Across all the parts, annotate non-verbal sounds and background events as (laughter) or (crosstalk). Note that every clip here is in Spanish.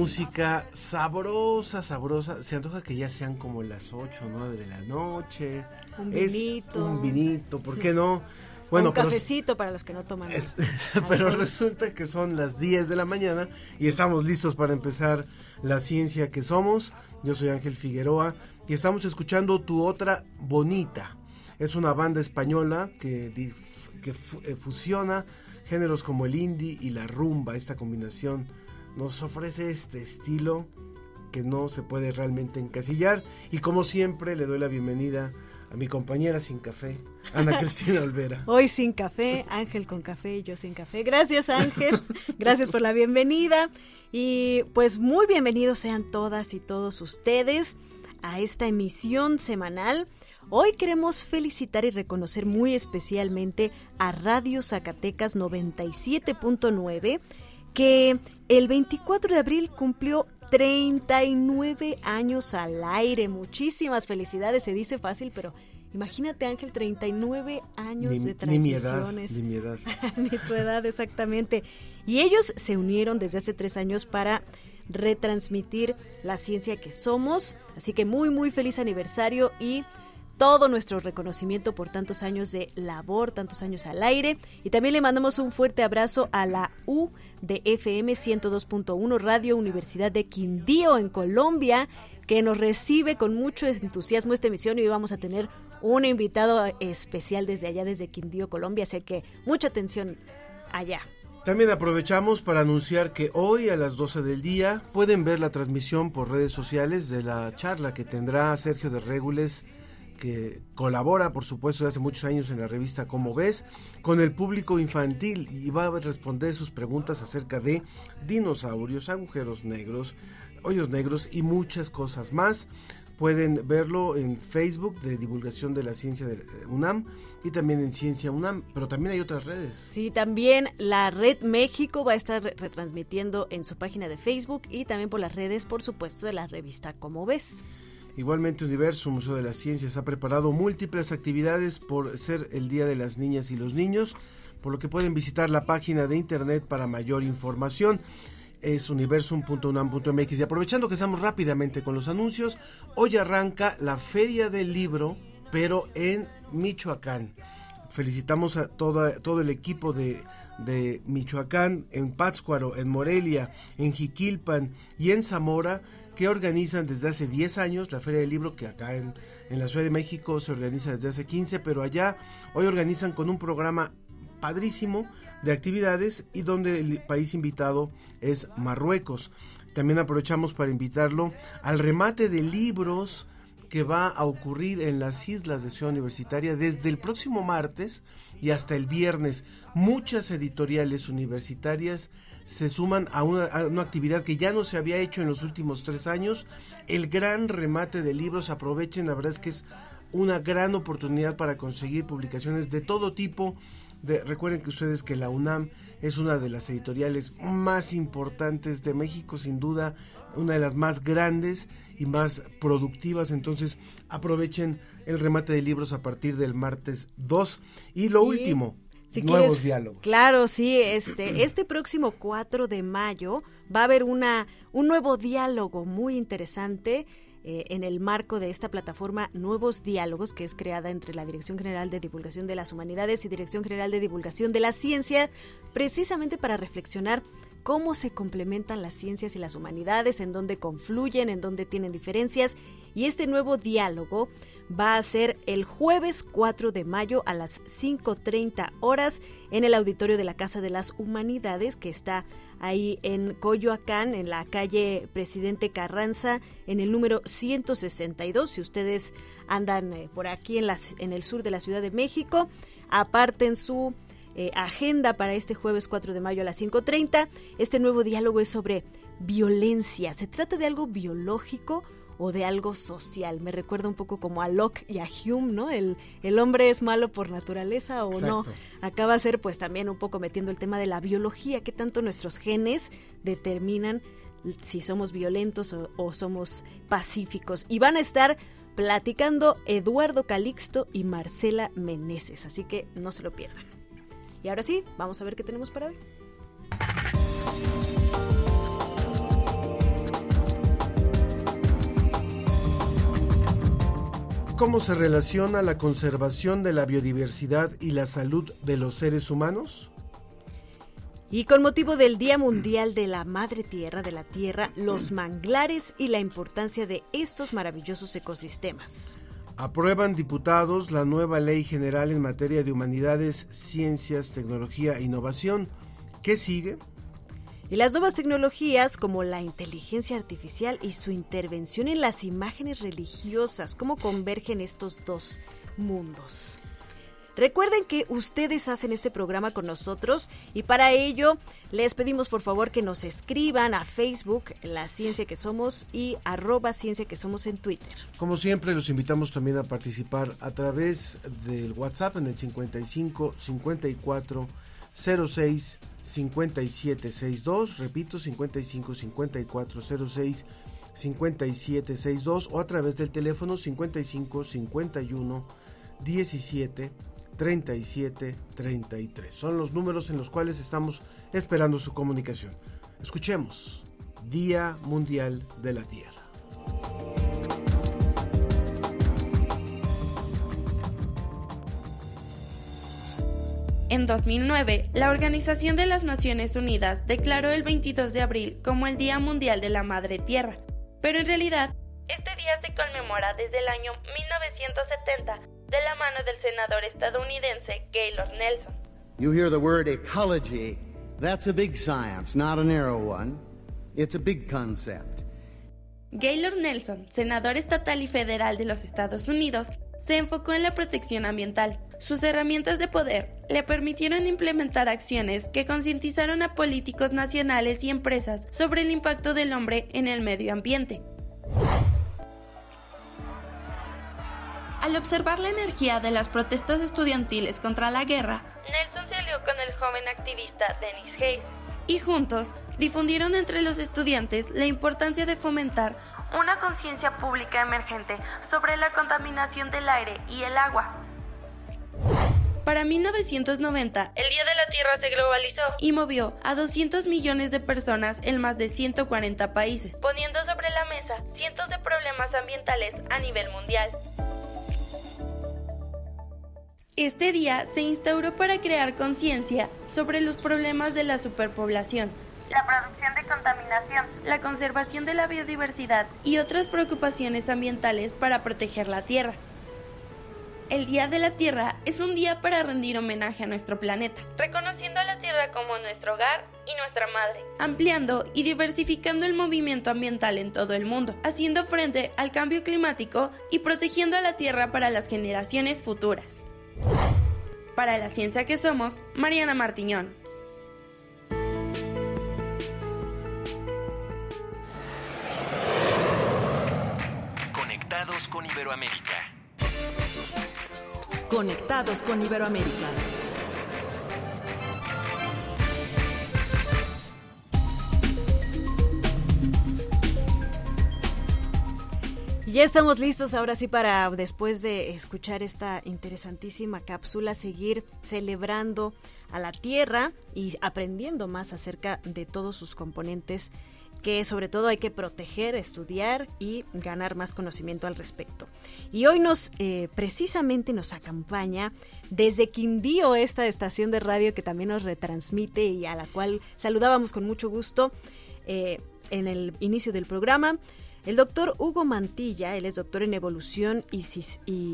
Música sabrosa, sabrosa, se antoja que ya sean como las 8 o 9 de la noche. Un Es vinito. un vinito, ¿por qué no? (laughs) un pero- cafecito para los que no toman. Es- (laughs) pero alcohol. resulta que son las 10 de la mañana y estamos listos para empezar la ciencia que somos. Yo soy Ángel Figueroa y estamos escuchando Tu Otra Bonita. Es una banda española que, que eh, fusiona géneros como el indie y la rumba. Esta combinación nos ofrece este estilo que no se puede realmente encasillar. Y como siempre le doy la bienvenida a mi compañera sin café, Ana (laughs) Cristina Olvera. Hoy sin café, Ángel con café y yo sin café. Gracias Ángel, (laughs) gracias por la bienvenida y pues muy bienvenidos sean todas y todos ustedes a esta emisión semanal. Hoy queremos felicitar y reconocer muy especialmente a Radio Zacatecas 97.9 que el 24 de abril cumplió 39 años al aire. Muchísimas felicidades, se dice fácil, pero imagínate Ángel, 39 años de ni mi edad, transmisiones. ni mi edad. Ni tu edad exactamente. Y ellos se unieron desde hace tres años para retransmitir la ciencia que somos. Así que muy, muy feliz aniversario y todo nuestro reconocimiento por tantos años de labor, tantos años al aire. Y también le mandamos un fuerte abrazo a la U de FM 102.1 Radio Universidad de Quindío en Colombia, que nos recibe con mucho entusiasmo esta emisión y hoy vamos a tener un invitado especial desde allá, desde Quindío, Colombia. Así que mucha atención allá. También aprovechamos para anunciar que hoy a las 12 del día pueden ver la transmisión por redes sociales de la charla que tendrá Sergio de Régules, que colabora, por supuesto, desde hace muchos años en la revista Como ves, con el público infantil y va a responder sus preguntas acerca de dinosaurios, agujeros negros, hoyos negros y muchas cosas más. Pueden verlo en Facebook de Divulgación de la Ciencia de UNAM y también en Ciencia UNAM, pero también hay otras redes. Sí, también la Red México va a estar re- retransmitiendo en su página de Facebook y también por las redes, por supuesto, de la revista Como ves. Igualmente Universo, Museo de las Ciencias, ha preparado múltiples actividades por ser el Día de las Niñas y los Niños, por lo que pueden visitar la página de internet para mayor información. Es universum.unam.mx. Y aprovechando que estamos rápidamente con los anuncios, hoy arranca la Feria del Libro, pero en Michoacán. Felicitamos a toda, todo el equipo de, de Michoacán, en Pátzcuaro, en Morelia, en Jiquilpan y en Zamora, que organizan desde hace 10 años la Feria del Libro, que acá en, en la Ciudad de México se organiza desde hace 15, pero allá hoy organizan con un programa padrísimo de actividades y donde el país invitado es Marruecos. También aprovechamos para invitarlo al remate de libros que va a ocurrir en las islas de Ciudad Universitaria desde el próximo martes y hasta el viernes. Muchas editoriales universitarias se suman a una, a una, actividad que ya no se había hecho en los últimos tres años. El gran remate de libros, aprovechen, la verdad es que es una gran oportunidad para conseguir publicaciones de todo tipo. De, recuerden que ustedes que la UNAM es una de las editoriales más importantes de México, sin duda, una de las más grandes y más productivas. Entonces, aprovechen el remate de libros a partir del martes 2. Y lo Sí. último, Si nuevos quieres- diálogos. Claro, sí, este, (clears throat) este próximo 4 de mayo va a haber una, un nuevo diálogo muy interesante eh, en el marco de esta plataforma Nuevos Diálogos, que es creada entre la Dirección General de Divulgación de las Humanidades y Dirección General de Divulgación de la Ciencia, precisamente para reflexionar cómo se complementan las ciencias y las humanidades, en dónde confluyen, en dónde tienen diferencias. Y este nuevo diálogo va a ser el jueves 4 de mayo a las 5.30 horas en el auditorio de la Casa de las Humanidades que está ahí en Coyoacán, en la calle Presidente Carranza, en el número 162. Si ustedes andan eh, por aquí en, las, en el sur de la Ciudad de México, aparten su eh, agenda para este jueves 4 de mayo a las 5.30. Este nuevo diálogo es sobre violencia. Se trata de algo biológico o de algo social. Me recuerda un poco como a Locke y a Hume, ¿no? El, el hombre es malo por naturaleza o no. Acaba a ser pues también un poco metiendo el tema de la biología, que tanto nuestros genes determinan si somos violentos o, o somos pacíficos. Y van a estar platicando Eduardo Calixto y Marcela Meneses, así que no se lo pierdan. Y ahora sí, vamos a ver qué tenemos para hoy. ¿Cómo se relaciona la conservación de la biodiversidad y la salud de los seres humanos? Y con motivo del Día Mundial de la Madre Tierra, de la Tierra, los manglares y la importancia de estos maravillosos ecosistemas. Aprueban diputados la nueva ley general en materia de humanidades, ciencias, tecnología e innovación. ¿Qué sigue? Y las nuevas tecnologías como la inteligencia artificial y su intervención en las imágenes religiosas, ¿cómo convergen estos dos mundos? Recuerden que ustedes hacen este programa con nosotros y para ello les pedimos por favor que nos escriban a Facebook, La Ciencia que Somos y arroba Ciencia que Somos en Twitter. Como siempre los invitamos también a participar a través del WhatsApp en el 55 54 06 5762, repito, 55 54 06 5762 o a través del teléfono 55 51 17 37 33. Son los números en los cuales estamos esperando su comunicación. Escuchemos, Día Mundial de la Tierra. En 2009, la Organización de las Naciones Unidas declaró el 22 de abril como el Día Mundial de la Madre Tierra, pero en realidad, este día se conmemora desde el año 1970 de la mano del senador estadounidense Gaylord Nelson. You hear the word ecology, that's a big science, not a narrow one. It's a big concept. Gaylord Nelson, senador estatal y federal de los Estados Unidos, se enfocó en la protección ambiental. Sus herramientas de poder le permitieron implementar acciones que concientizaron a políticos nacionales y empresas sobre el impacto del hombre en el medio ambiente. Al observar la energía de las protestas estudiantiles contra la guerra, Nelson se alió con el joven activista Dennis Hayes y juntos difundieron entre los estudiantes la importancia de fomentar una conciencia pública emergente sobre la contaminación del aire y el agua. Para 1990, el Día de la Tierra se globalizó y movió a 200 millones de personas en más de 140 países, poniendo sobre la mesa cientos de problemas ambientales a nivel mundial. Este día se instauró para crear conciencia sobre los problemas de la superpoblación, la producción de contaminación, la conservación de la biodiversidad y otras preocupaciones ambientales para proteger la Tierra. El Día de la Tierra es un día para rendir homenaje a nuestro planeta, reconociendo a la Tierra como nuestro hogar y nuestra madre, ampliando y diversificando el movimiento ambiental en todo el mundo, haciendo frente al cambio climático y protegiendo a la Tierra para las generaciones futuras. Para la ciencia que somos, Mariana Martiñón. Conectados con Iberoamérica. Conectados con Iberoamérica. Ya estamos listos ahora sí para, después de escuchar esta interesantísima cápsula, seguir celebrando a la Tierra y aprendiendo más acerca de todos sus componentes que sobre todo hay que proteger, estudiar y ganar más conocimiento al respecto. Y hoy nos eh, precisamente nos acompaña desde Quindío esta estación de radio que también nos retransmite y a la cual saludábamos con mucho gusto eh, en el inicio del programa. El doctor Hugo Mantilla, él es doctor en evolución y,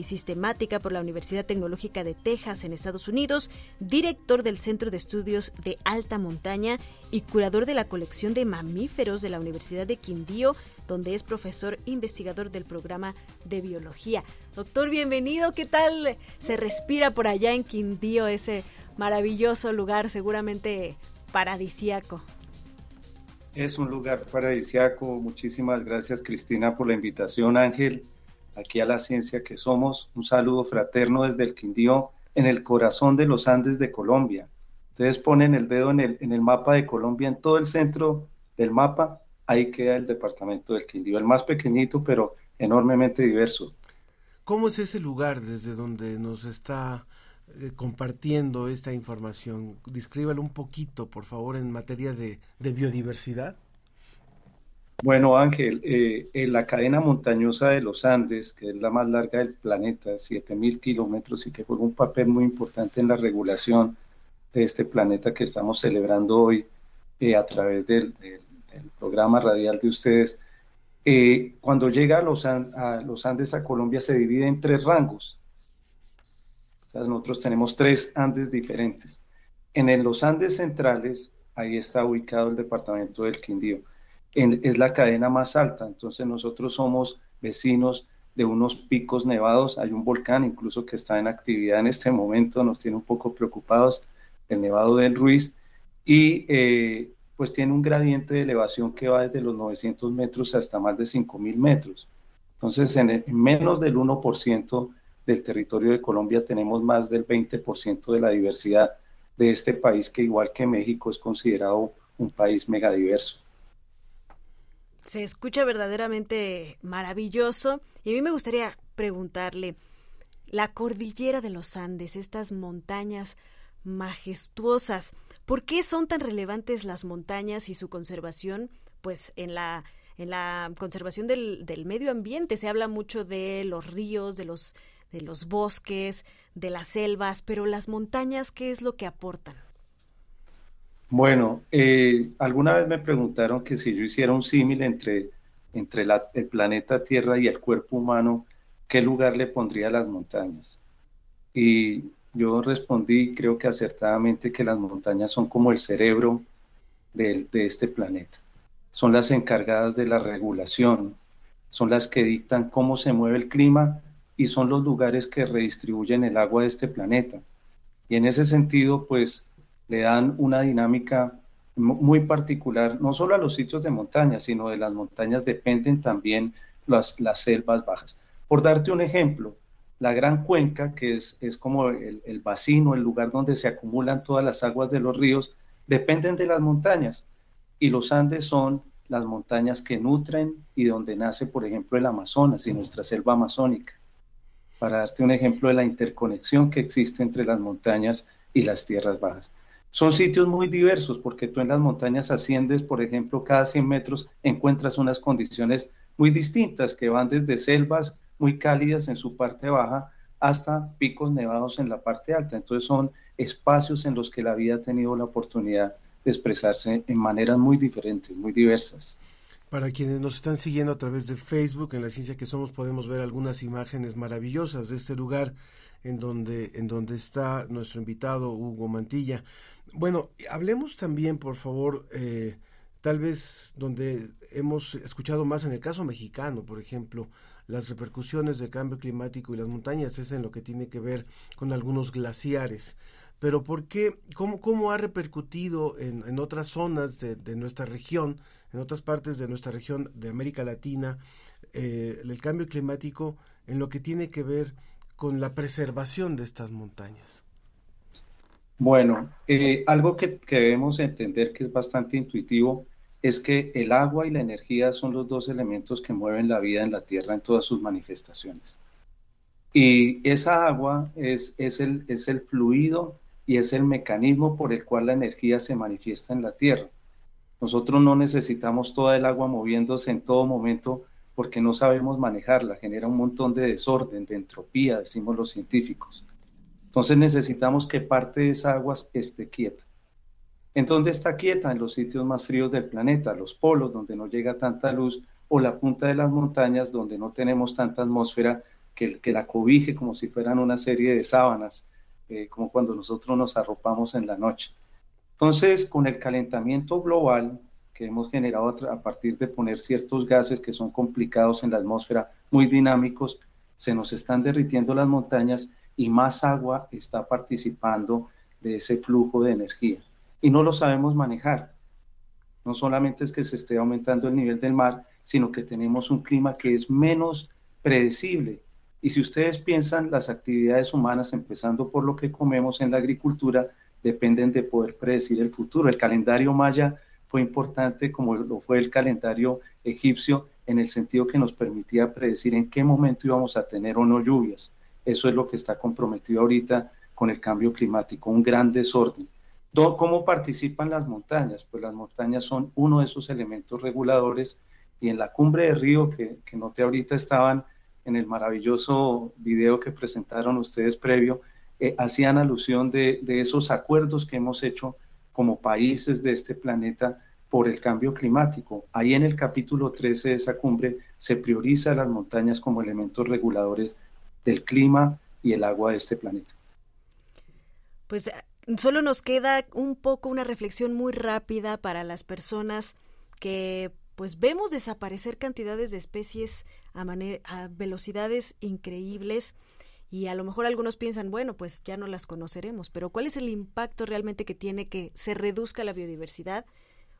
sistemática por la Universidad Tecnológica de Texas en Estados Unidos, director del Centro de Estudios de Alta Montaña y curador de la colección de mamíferos de la Universidad de Quindío, donde es profesor investigador del programa de biología. Doctor, bienvenido. ¿Qué tal se respira por allá en Quindío, ese maravilloso lugar, seguramente paradisíaco? Es un lugar paradisiaco. Muchísimas gracias, Cristina, por la invitación, Ángel, aquí a la ciencia que somos. Un saludo fraterno desde el Quindío, en el corazón de los Andes de Colombia. Ustedes ponen el dedo en el, en el mapa de Colombia, en todo el centro del mapa, ahí queda el departamento del Quindío, el más pequeñito, pero enormemente diverso. ¿Cómo es ese lugar desde donde nos está eh, compartiendo esta información. Descríbalo un poquito, por favor, en materia de, biodiversidad. Bueno, Ángel, eh, en la cadena montañosa de los Andes, que es la más larga del planeta, 7.000 kilómetros y que juega un papel muy importante en la regulación de este planeta que estamos celebrando hoy eh, a través del, programa radial de ustedes, cuando llega a los Andes a Colombia se divide en tres rangos nosotros tenemos tres Andes diferentes. En los Andes centrales, ahí está ubicado el departamento del Quindío. es la cadena más alta, entonces nosotros somos vecinos de unos picos nevados. Hay un volcán incluso que está en actividad en este momento, nos tiene un poco preocupados, el Nevado del Ruiz, y eh, pues tiene un gradiente de elevación que va desde los 900 metros hasta más de 5.000 metros. Entonces, en, en menos del 1% del territorio de Colombia tenemos más del 20% de la diversidad de este país que igual que México es considerado un país megadiverso. Se escucha verdaderamente maravilloso y a mí me gustaría preguntarle, la cordillera de los Andes, estas montañas majestuosas, ¿por qué son tan relevantes las montañas y su conservación? Pues en la en la conservación del, del medio ambiente se habla mucho de los ríos, de los de los bosques, de las selvas, pero las montañas, ¿qué es lo que aportan? Bueno, eh, alguna vez me preguntaron que si yo hiciera un símil entre, entre el planeta Tierra y el cuerpo humano, ¿qué lugar le pondría a las montañas? Y yo respondí, creo que acertadamente, que las montañas son como el cerebro de, de este planeta. Son las encargadas de la regulación, son las que dictan cómo se mueve el clima y son los lugares que redistribuyen el agua de este planeta. Y en ese sentido, pues le dan una dinámica muy particular, no solo a los sitios de montaña, sino de las montañas dependen también las, las selvas bajas. Por darte un ejemplo, la Gran Cuenca, que es, es como el, el vacino, el lugar donde se acumulan todas las aguas de los ríos, dependen de las montañas. Y los Andes son las montañas que nutren y donde nace, por ejemplo, el Amazonas y nuestra selva amazónica para darte un ejemplo de la interconexión que existe entre las montañas y las tierras bajas. Son sitios muy diversos porque tú en las montañas asciendes, por ejemplo, cada 100 metros encuentras unas condiciones muy distintas que van desde selvas muy cálidas en su parte baja hasta picos nevados en la parte alta. Entonces son espacios en los que la vida ha tenido la oportunidad de expresarse en maneras muy diferentes, muy diversas. Para quienes nos están siguiendo a través de Facebook, en la ciencia que somos podemos ver algunas imágenes maravillosas de este lugar en donde, en donde está nuestro invitado Hugo Mantilla. Bueno, hablemos también, por favor, eh, tal vez donde hemos escuchado más en el caso mexicano, por ejemplo, las repercusiones del cambio climático y las montañas es en lo que tiene que ver con algunos glaciares. Pero ¿por qué? ¿Cómo, cómo ha repercutido en, en otras zonas de, de nuestra región? En otras partes de nuestra región de América Latina, eh, el cambio climático en lo que tiene que ver con la preservación de estas montañas? Bueno, eh, algo que, que, debemos entender que es bastante intuitivo es que el agua y la energía son los dos elementos que mueven la vida en la Tierra en todas sus manifestaciones. Y esa agua es, es, el, es el fluido y es el mecanismo por el cual la energía se manifiesta en la Tierra. Nosotros no necesitamos toda el agua moviéndose en todo momento porque no sabemos manejarla, genera un montón de desorden, de entropía, decimos los científicos. Entonces necesitamos que parte de esa agua esté quieta. ¿En dónde está quieta? En los sitios más fríos del planeta, los polos donde no llega tanta luz o la punta de las montañas donde no tenemos tanta atmósfera que, la cobije como si fueran una serie de sábanas, eh, como cuando nosotros nos arropamos en la noche. Entonces, con el calentamiento global que hemos generado a partir de poner ciertos gases que son complicados en la atmósfera, muy dinámicos, se nos están derritiendo las montañas y más agua está participando de ese flujo de energía. Y no lo sabemos manejar. No solamente es que se esté aumentando el nivel del mar, sino que tenemos un clima que es menos predecible. Y si ustedes piensan, las actividades humanas, empezando por lo que comemos en la agricultura, dependen de poder predecir el futuro. El calendario maya fue importante como lo fue el calendario egipcio en el sentido que nos permitía predecir en qué momento íbamos a tener o no lluvias. Eso es lo que está comprometido ahorita con el cambio climático, un gran desorden. ¿Cómo participan las montañas? Pues las montañas son uno de esos elementos reguladores y en la cumbre de Río, que, que noté ahorita estaban en el maravilloso video que presentaron ustedes previo, eh, hacían alusión de, esos acuerdos que hemos hecho como países de este planeta por el cambio climático. Ahí en el capítulo 13 de esa cumbre se prioriza las montañas como elementos reguladores del clima y el agua de este planeta. Pues solo nos queda un poco una reflexión muy rápida para las personas que pues vemos desaparecer cantidades de especies a, a velocidades increíbles y a lo mejor algunos piensan, bueno, pues ya no las conoceremos, pero ¿cuál es el impacto realmente que tiene que se reduzca la biodiversidad?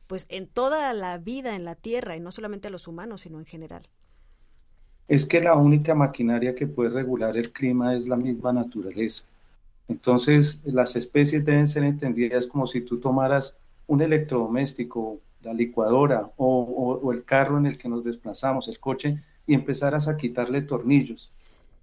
Pues en toda la vida en la Tierra y no solamente a los humanos, sino en general. Es que la única maquinaria que puede regular el clima es la misma naturaleza. Entonces, las especies deben ser entendidas como si tú tomaras un electrodoméstico, la licuadora o, o el carro en el que nos desplazamos, el coche, y empezaras a quitarle tornillos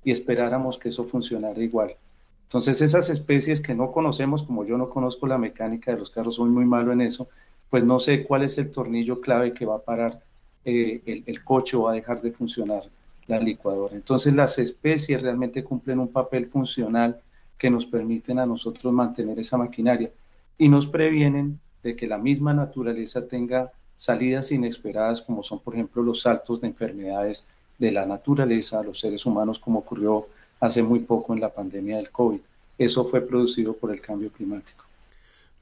y esperáramos que eso funcionara igual. Entonces esas especies que no conocemos, como yo no conozco la mecánica de los carros, soy muy malo en eso, pues no sé cuál es el tornillo clave que va a parar eh, el, el, coche o va a dejar de funcionar la licuadora. Entonces las especies realmente cumplen un papel funcional que nos permiten a nosotros mantener esa maquinaria y nos previenen de que la misma naturaleza tenga salidas inesperadas como son por ejemplo los saltos de enfermedades de la naturaleza a los seres humanos como ocurrió hace muy poco en la pandemia del COVID. Eso fue producido por el cambio climático.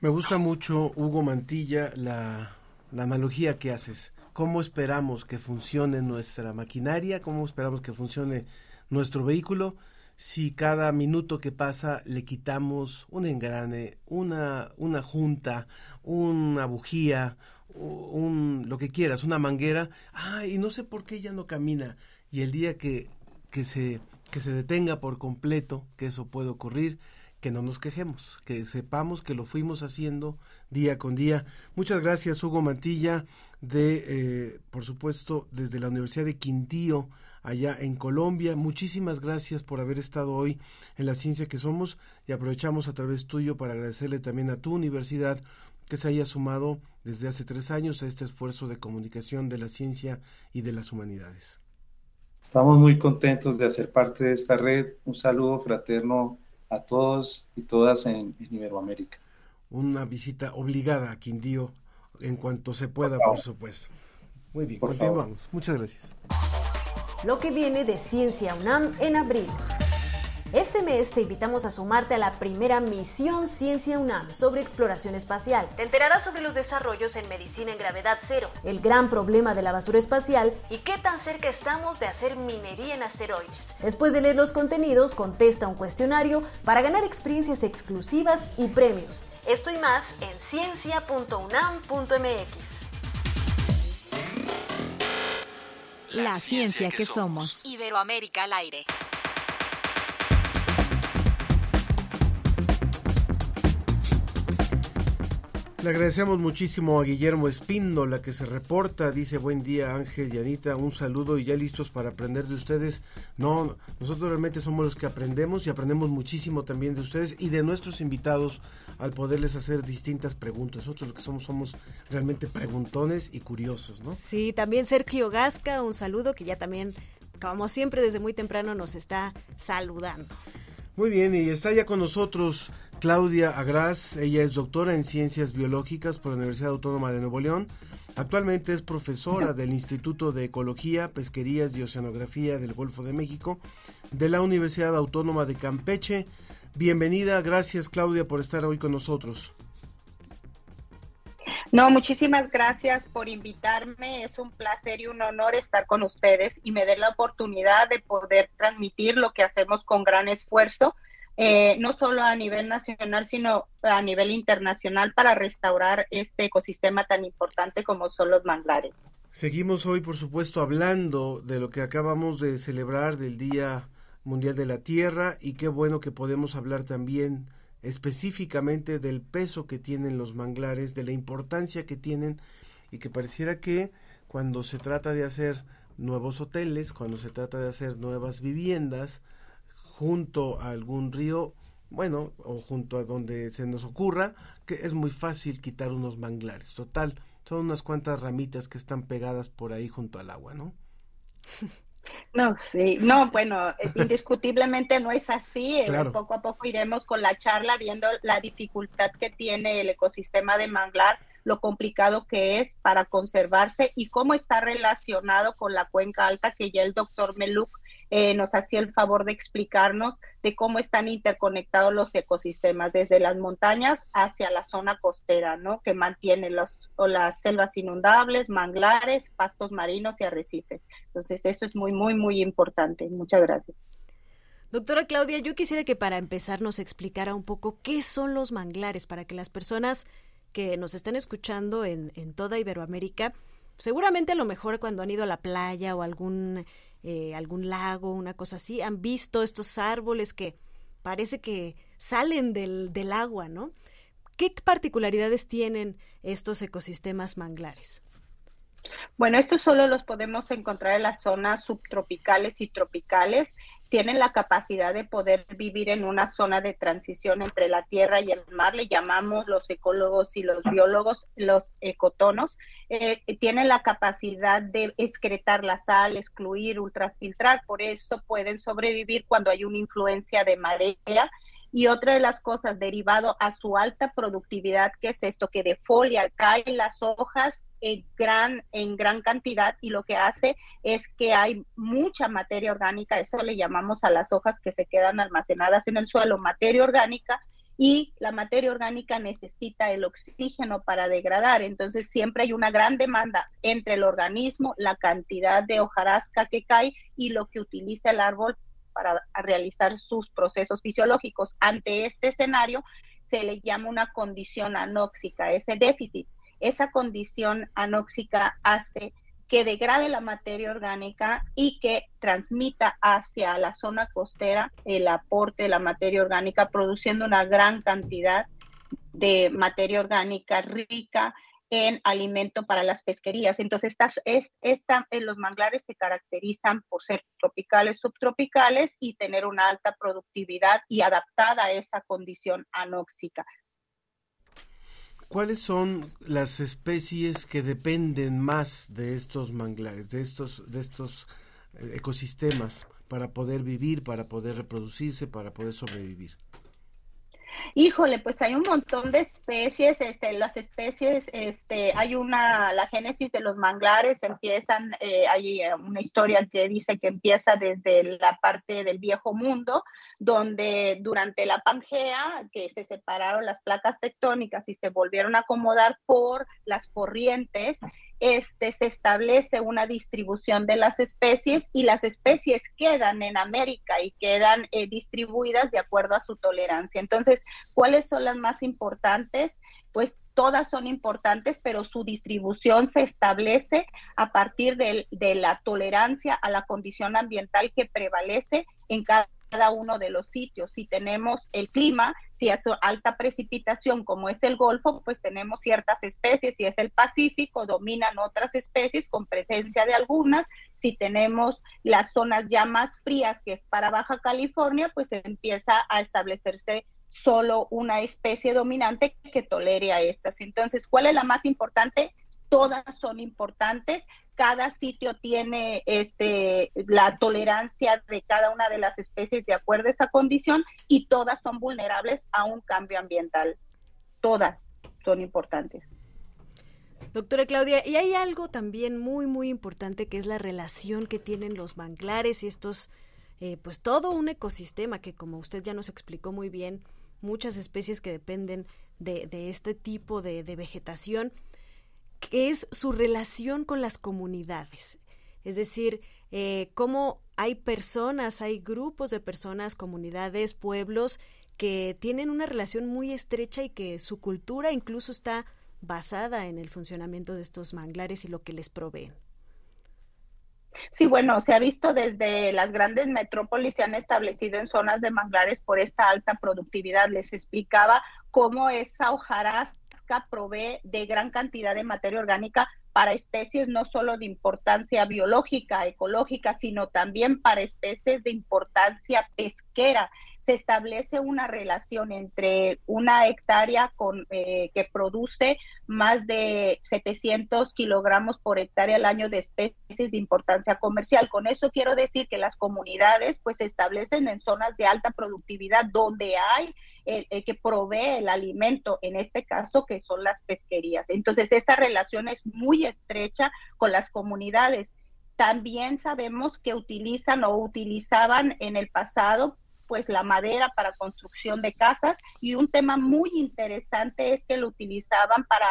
Me gusta mucho, Hugo Mantilla, la, analogía que haces. ¿Cómo esperamos que funcione nuestra maquinaria? ¿Cómo esperamos que funcione nuestro vehículo? si cada minuto que pasa le quitamos un engrane, una, una junta, una bujía, un, lo que quieras, una manguera, ah, y no sé por qué ya no camina. Y el día que, que, se, que se detenga por completo, que eso puede ocurrir, que no nos quejemos, que sepamos que lo fuimos haciendo día con día. Muchas gracias, Hugo Mantilla, de, eh, por supuesto, desde la Universidad de Quintío, allá en Colombia. Muchísimas gracias por haber estado hoy en la ciencia que somos y aprovechamos a través tuyo para agradecerle también a tu universidad que se haya sumado desde hace tres años a este esfuerzo de comunicación de la ciencia y de las humanidades. Estamos muy contentos de hacer parte de esta red. Un saludo fraterno a todos y todas en, Iberoamérica. Una visita obligada a Quindío en cuanto se pueda, por, supuesto. Muy bien, continuamos. Muchas gracias. Lo que viene de Ciencia UNAM en abril. Este mes te invitamos a sumarte a la primera misión Ciencia UNAM sobre exploración espacial. Te enterarás sobre los desarrollos en medicina en gravedad cero, el gran problema de la basura espacial y qué tan cerca estamos de hacer minería en asteroides. Después de leer los contenidos, contesta un cuestionario para ganar experiencias exclusivas y premios. Esto y más en ciencia.unam.mx. La ciencia que somos. Iberoamérica al aire. Le agradecemos muchísimo a Guillermo Espíndola que se reporta, dice buen día Ángel y Anita, un saludo y ya listos para aprender de ustedes. No, nosotros realmente somos los que aprendemos y aprendemos muchísimo también de ustedes y de nuestros invitados al poderles hacer distintas preguntas. Nosotros lo que somos somos realmente preguntones y curiosos, ¿no? Sí, también Sergio Gasca, un saludo que ya también, como siempre desde muy temprano nos está saludando. Muy bien, y está ya con nosotros Claudia Agraz, ella es doctora en Ciencias Biológicas por la Universidad Autónoma de Nuevo León. Actualmente es profesora del Instituto de Ecología, Pesquerías y Oceanografía del Golfo de México de la Universidad Autónoma de Campeche. Bienvenida, gracias Claudia por estar hoy con nosotros. No, muchísimas gracias por invitarme. Es un placer y un honor estar con ustedes y me den la oportunidad de poder transmitir lo que hacemos con gran esfuerzo eh, no solo a nivel nacional, sino a nivel internacional para restaurar este ecosistema tan importante como son los manglares. Seguimos hoy, por supuesto, hablando de lo que acabamos de celebrar del Día Mundial de la Tierra y qué bueno que podemos hablar también específicamente del peso que tienen los manglares, de la importancia que tienen y que pareciera que cuando se trata de hacer nuevos hoteles, cuando se trata de hacer nuevas viviendas, junto a algún río, bueno, o junto a donde se nos ocurra, que es muy fácil quitar unos manglares. Total, son unas cuantas ramitas que están pegadas por ahí junto al agua, ¿no? (laughs) No, sí, no, bueno, eh, indiscutiblemente no es así. Eh, poco a poco iremos con la charla viendo la dificultad que tiene el ecosistema de manglar, lo complicado que es para conservarse y cómo está relacionado con la cuenca alta que ya el doctor Meluk eh, nos hacía el favor de explicarnos de cómo están interconectados los ecosistemas, desde las montañas hacia la zona costera, ¿no? Que mantiene los, o las selvas inundables, manglares, pastos marinos y arrecifes. Entonces, eso es muy, muy, muy importante. Muchas gracias. Doctora Claudia, yo quisiera que para empezar nos explicara un poco qué son los manglares para que las personas que nos están escuchando en, en toda Iberoamérica, seguramente a lo mejor cuando han ido a la playa o algún eh, algún lago, una cosa así, han visto estos árboles que parece que salen del, del agua, ¿no? ¿Qué particularidades tienen estos ecosistemas manglares? Bueno, estos solo los podemos encontrar en las zonas subtropicales y tropicales. Tienen la capacidad de poder vivir en una zona de transición entre la tierra y el mar. Le llamamos los ecólogos y los biólogos los ecotonos. Eh, tienen la capacidad de excretar la sal, excluir, ultrafiltrar. Por eso pueden sobrevivir cuando hay una influencia de marea y otra de las cosas derivado a su alta productividad, que es esto, que de folia caen las hojas en gran, en gran cantidad y lo que hace es que hay mucha materia orgánica, eso le llamamos a las hojas que se quedan almacenadas en el suelo, materia orgánica, y la materia orgánica necesita el oxígeno para degradar. Entonces siempre hay una gran demanda entre el organismo, la cantidad de hojarasca que cae y lo que utiliza el árbol para realizar sus procesos fisiológicos. Ante este escenario se le llama una condición anóxica, ese déficit. Esa condición anóxica hace que degrade la materia orgánica y que transmita hacia la zona costera el aporte de la materia orgánica, produciendo una gran cantidad de materia orgánica rica en alimento para las pesquerías. Entonces, estas, es, esta, en los manglares se caracterizan por ser tropicales, subtropicales y tener una alta productividad y adaptada a esa condición anóxica. ¿Cuáles son las especies que dependen más de estos manglares, de estos, de estos eh, ecosistemas para poder vivir, para poder reproducirse, para poder sobrevivir? Híjole, pues hay un montón de especies, este, las especies, este, hay una, la génesis de los manglares empiezan, eh, hay eh, una historia que dice que empieza desde la parte del viejo mundo, donde durante la Pangea, que se separaron las placas tectónicas y se volvieron a acomodar por las corrientes, este, se establece una distribución de las especies y las especies quedan en América y quedan eh, distribuidas de acuerdo a su tolerancia. Entonces, ¿cuáles son las más importantes? Pues todas son importantes, pero su distribución se establece a partir de, de la tolerancia a la condición ambiental que prevalece en cada cada uno de los sitios. Si tenemos el clima, si es alta precipitación como es el Golfo, pues tenemos ciertas especies. Si es el Pacífico, dominan otras especies con presencia de algunas. Si tenemos las zonas ya más frías, que es para Baja California, pues empieza a establecerse solo una especie dominante que tolere a estas. Entonces, ¿cuál es la más importante? Todas son importantes, cada sitio tiene este, la tolerancia de cada una de las especies de acuerdo a esa condición y todas son vulnerables a un cambio ambiental. Todas son importantes. Doctora Claudia, y hay algo también muy, muy importante que es la relación que tienen los manglares y estos, eh, pues todo un ecosistema que como usted ya nos explicó muy bien, muchas especies que dependen de, de este tipo de, de vegetación que es su relación con las comunidades. Es decir, eh, cómo hay personas, hay grupos de personas, comunidades, pueblos que tienen una relación muy estrecha y que su cultura incluso está basada en el funcionamiento de estos manglares y lo que les proveen. Sí, bueno, se ha visto desde las grandes metrópolis se han establecido en zonas de manglares por esta alta productividad. Les explicaba cómo esa hojarasca provee de gran cantidad de materia orgánica para especies no solo de importancia biológica, ecológica, sino también para especies de importancia pesquera. Se establece una relación entre una hectárea con, eh, que produce más de 700 kilogramos por hectárea al año de especies de importancia comercial. Con eso quiero decir que las comunidades pues se establecen en zonas de alta productividad donde hay el, que provee el alimento, en este caso que son las pesquerías. Entonces, esa relación es muy estrecha con las comunidades. También sabemos que utilizan o utilizaban en el pasado pues la madera para construcción de casas y un tema muy interesante es que lo utilizaban para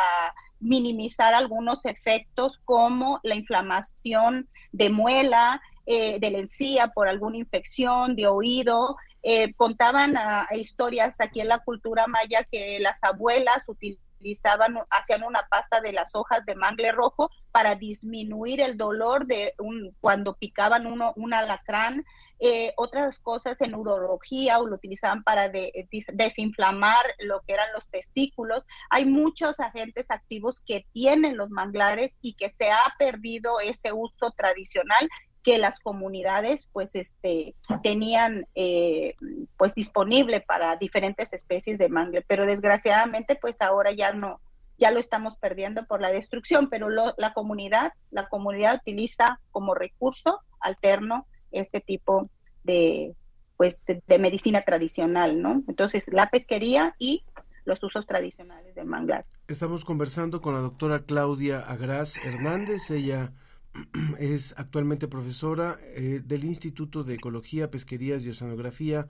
minimizar algunos efectos como la inflamación de muela, eh, de la encía por alguna infección, de oído, eh, contaban historias aquí en la cultura maya que las abuelas utilizaban, hacían una pasta de las hojas de mangle rojo para disminuir el dolor de un, cuando picaban uno, un alacrán. Eh, otras cosas en urología o lo utilizaban para desinflamar lo que eran los testículos. Hay muchos agentes activos que tienen los manglares y que se ha perdido ese uso tradicional que las comunidades pues este tenían eh, pues disponible para diferentes especies de mangle pero desgraciadamente pues ahora ya no ya lo estamos perdiendo por la destrucción pero la comunidad la comunidad utiliza como recurso alterno este tipo de pues de medicina tradicional no entonces la pesquería y los usos tradicionales de manglar. Estamos conversando con la doctora Claudia Agraz Hernández ella (clears throat) es actualmente profesora eh, del Instituto de Ecología, Pesquerías y Oceanografía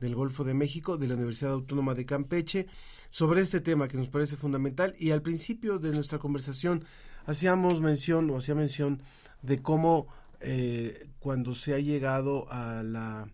del Golfo de México de la Universidad Autónoma de Campeche sobre este tema que nos parece fundamental. Y al principio de nuestra conversación hacíamos mención o hacía mención de cómo eh, cuando se ha llegado a la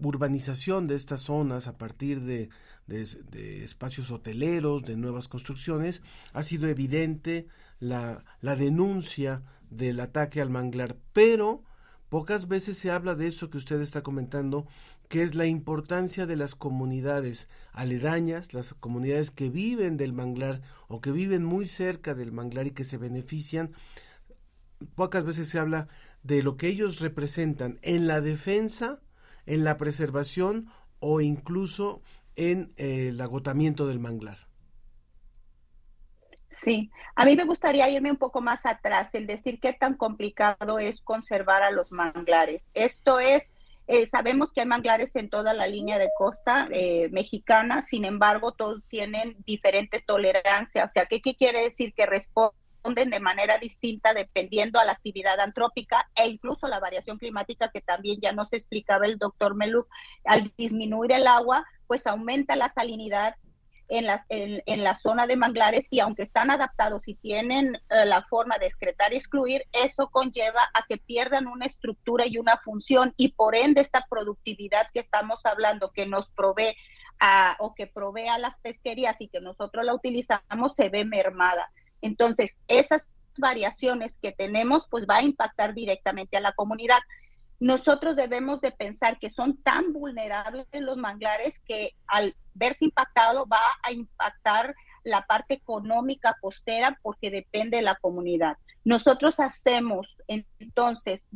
urbanización de estas zonas a partir de, de, espacios hoteleros, de nuevas construcciones, ha sido evidente la, la denuncia del ataque al manglar, pero pocas veces se habla de eso que usted está comentando, que es la importancia de las comunidades aledañas, las comunidades que viven del manglar o que viven muy cerca del manglar y que se benefician. Pocas veces se habla de lo que ellos representan en la defensa, en la preservación o incluso en eh, el agotamiento del manglar. Sí, a mí me gustaría irme un poco más atrás, el decir qué tan complicado es conservar a los manglares. Esto es, eh, sabemos que hay manglares en toda la línea de costa eh, mexicana, sin embargo, todos tienen diferente tolerancia. O sea, ¿qué, ¿qué quiere decir? Que responden de manera distinta dependiendo a la actividad antrópica e incluso la variación climática que también ya nos explicaba el doctor Meluk. Al disminuir el agua, pues aumenta la salinidad en, la zona de manglares y aunque están adaptados y tienen eh, la forma de excretar y excluir, eso conlleva a que pierdan una estructura y una función y por ende esta productividad que estamos hablando que nos provee a, o que provee a las pesquerías y que nosotros la utilizamos se ve mermada. Entonces, esas variaciones que tenemos pues va a impactar directamente a la comunidad. nosotros debemos de pensar que son tan vulnerables los manglares que al verse impactado va a impactar la parte económica costera porque depende de la comunidad. Nosotros hacemos entonces,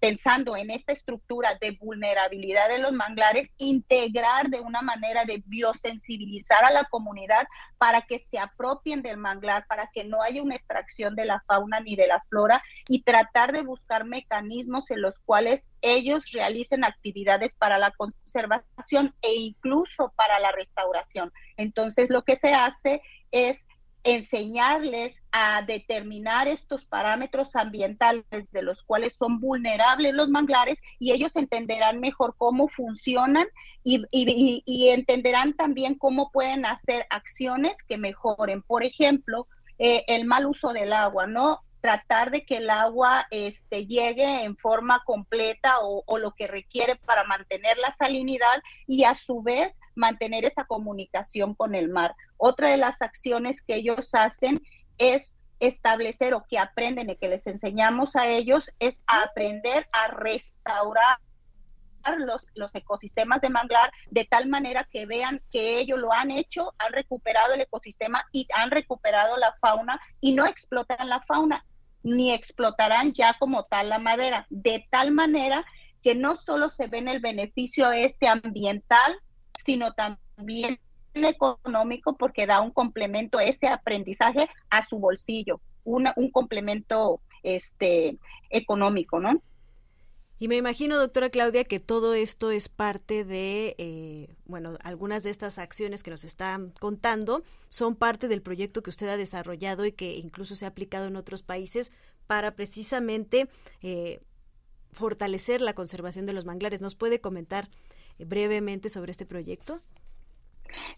pensando en esta estructura de vulnerabilidad de los manglares, integrar de una manera de biosensibilizar a la comunidad para que se apropien del manglar, para que no haya una extracción de la fauna ni de la flora y tratar de buscar mecanismos en los cuales ellos realicen actividades para la conservación e incluso para la restauración. Entonces, lo que se hace es enseñarles a determinar estos parámetros ambientales de los cuales son vulnerables los manglares y ellos entenderán mejor cómo funcionan y, entenderán también cómo pueden hacer acciones que mejoren. Por ejemplo, eh, el mal uso del agua, ¿no? Tratar de que el agua este, llegue en forma completa o, lo que requiere para mantener la salinidad y a su vez mantener esa comunicación con el mar. Otra de las acciones que ellos hacen es establecer o que aprenden y que les enseñamos a ellos es aprender a restaurar los, los, ecosistemas de manglar de tal manera que vean que ellos lo han hecho, han recuperado el ecosistema y han recuperado la fauna y no explotan la fauna ni explotarán ya como tal la madera, de tal manera que no solo se ve en el beneficio este ambiental, sino también económico porque da un complemento ese aprendizaje a su bolsillo, un complemento este económico, ¿no? Y me imagino, doctora Claudia, que todo esto es parte de, eh, bueno, algunas de estas acciones que nos están contando son parte del proyecto que usted ha desarrollado y que incluso se ha aplicado en otros países para precisamente eh, fortalecer la conservación de los manglares. ¿Nos puede comentar eh, brevemente sobre este proyecto?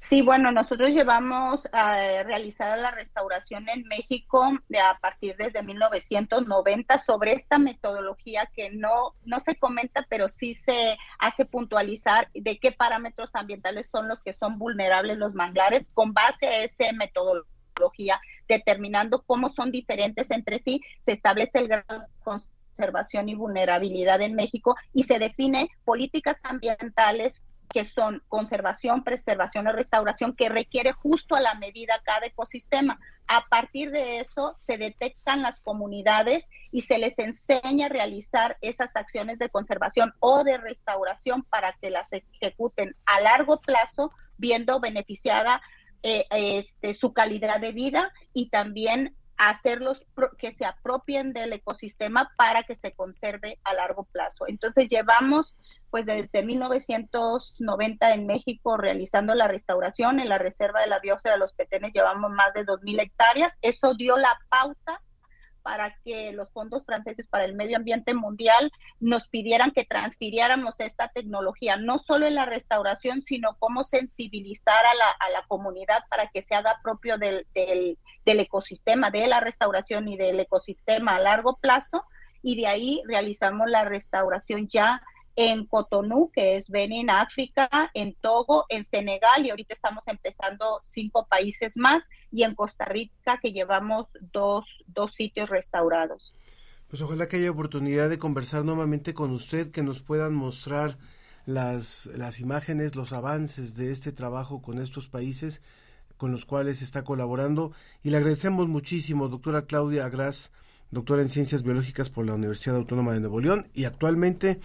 Sí, bueno, nosotros llevamos a realizar la restauración en México de a partir desde 1990 sobre esta metodología que no, no se comenta, pero sí se hace puntualizar de qué parámetros ambientales son los que son vulnerables los manglares con base a esa metodología, determinando cómo son diferentes entre sí, se establece el grado de conservación y vulnerabilidad en México y se define políticas ambientales que son conservación, preservación y restauración, que requiere justo a la medida cada ecosistema. A partir de eso se detectan las comunidades y se les enseña a realizar esas acciones de conservación o de restauración para que las ejecuten a largo plazo, viendo beneficiada eh, este, su calidad de vida y también hacerlos que se apropien del ecosistema para que se conserve a largo plazo. Entonces llevamos pues desde 1990 en México realizando la restauración en la reserva de la biosfera Los Petenes llevamos más de 2.000 hectáreas. Eso dio la pauta para que los fondos franceses para el medio ambiente mundial nos pidieran que transfiriéramos esta tecnología, no solo en la restauración, sino cómo sensibilizar a la, a la comunidad para que se haga propio del, del, del ecosistema, de la restauración y del ecosistema a largo plazo. Y de ahí realizamos la restauración ya en Cotonú, que es Benin, África, en Togo, en Senegal y ahorita estamos empezando cinco países más y en Costa Rica que llevamos dos, dos sitios restaurados. Pues ojalá que haya oportunidad de conversar nuevamente con usted, que nos puedan mostrar las, las imágenes, los avances de este trabajo con estos países con los cuales está colaborando y le agradecemos muchísimo, doctora Claudia Agras, doctora en Ciencias Biológicas por la Universidad Autónoma de Nuevo León y actualmente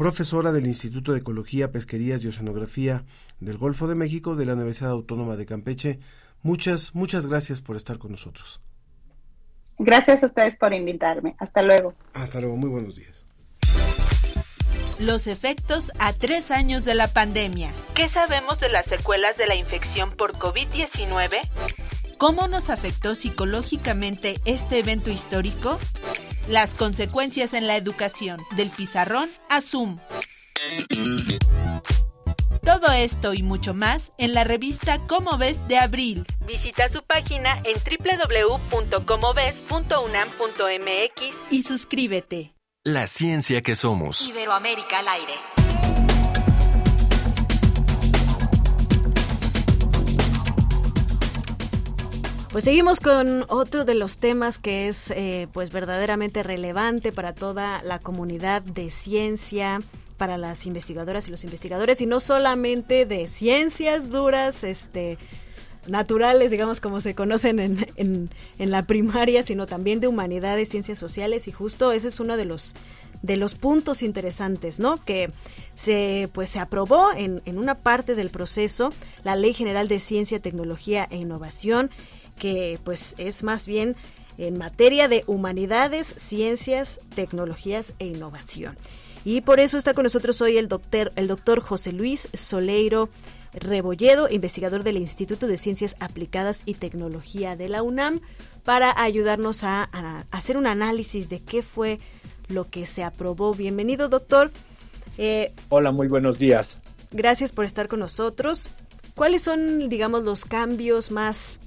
profesora del Instituto de Ecología, Pesquerías y Oceanografía del Golfo de México de la Universidad Autónoma de Campeche. Muchas, muchas gracias por estar con nosotros. Gracias a ustedes por invitarme. Hasta luego. Hasta luego, muy buenos días. Los efectos a tres años de la pandemia. ¿Qué sabemos de las secuelas de la infección por COVID-19? ¿Cómo nos afectó psicológicamente este evento histórico? Las consecuencias en la educación, del pizarrón a Zoom. Todo esto y mucho más en la revista Cómo ves de abril. Visita su página en www.comoves.unam.mx y suscríbete. La ciencia que somos. Iberoamérica al aire. Pues seguimos con otro de los temas que es eh, pues verdaderamente relevante para toda la comunidad de ciencia, para las investigadoras y los investigadores, y no solamente de ciencias duras, este naturales, digamos como se conocen en, en, en la primaria, sino también de humanidades, ciencias sociales, y justo ese es uno de los de los puntos interesantes, ¿no? Que se, pues, se aprobó en, en una parte del proceso la Ley General de Ciencia, Tecnología e Innovación, que pues es más bien en materia de humanidades, ciencias, tecnologías e innovación. Y por eso está con nosotros hoy el doctor, el doctor José Luis Soleiro Rebolledo, investigador del Instituto de Ciencias Aplicadas y Tecnología de la UNAM, para ayudarnos a, a hacer un análisis de qué fue lo que se aprobó. Bienvenido, doctor. Eh, Hola, muy buenos días. Gracias por estar con nosotros. ¿Cuáles son, digamos, los cambios más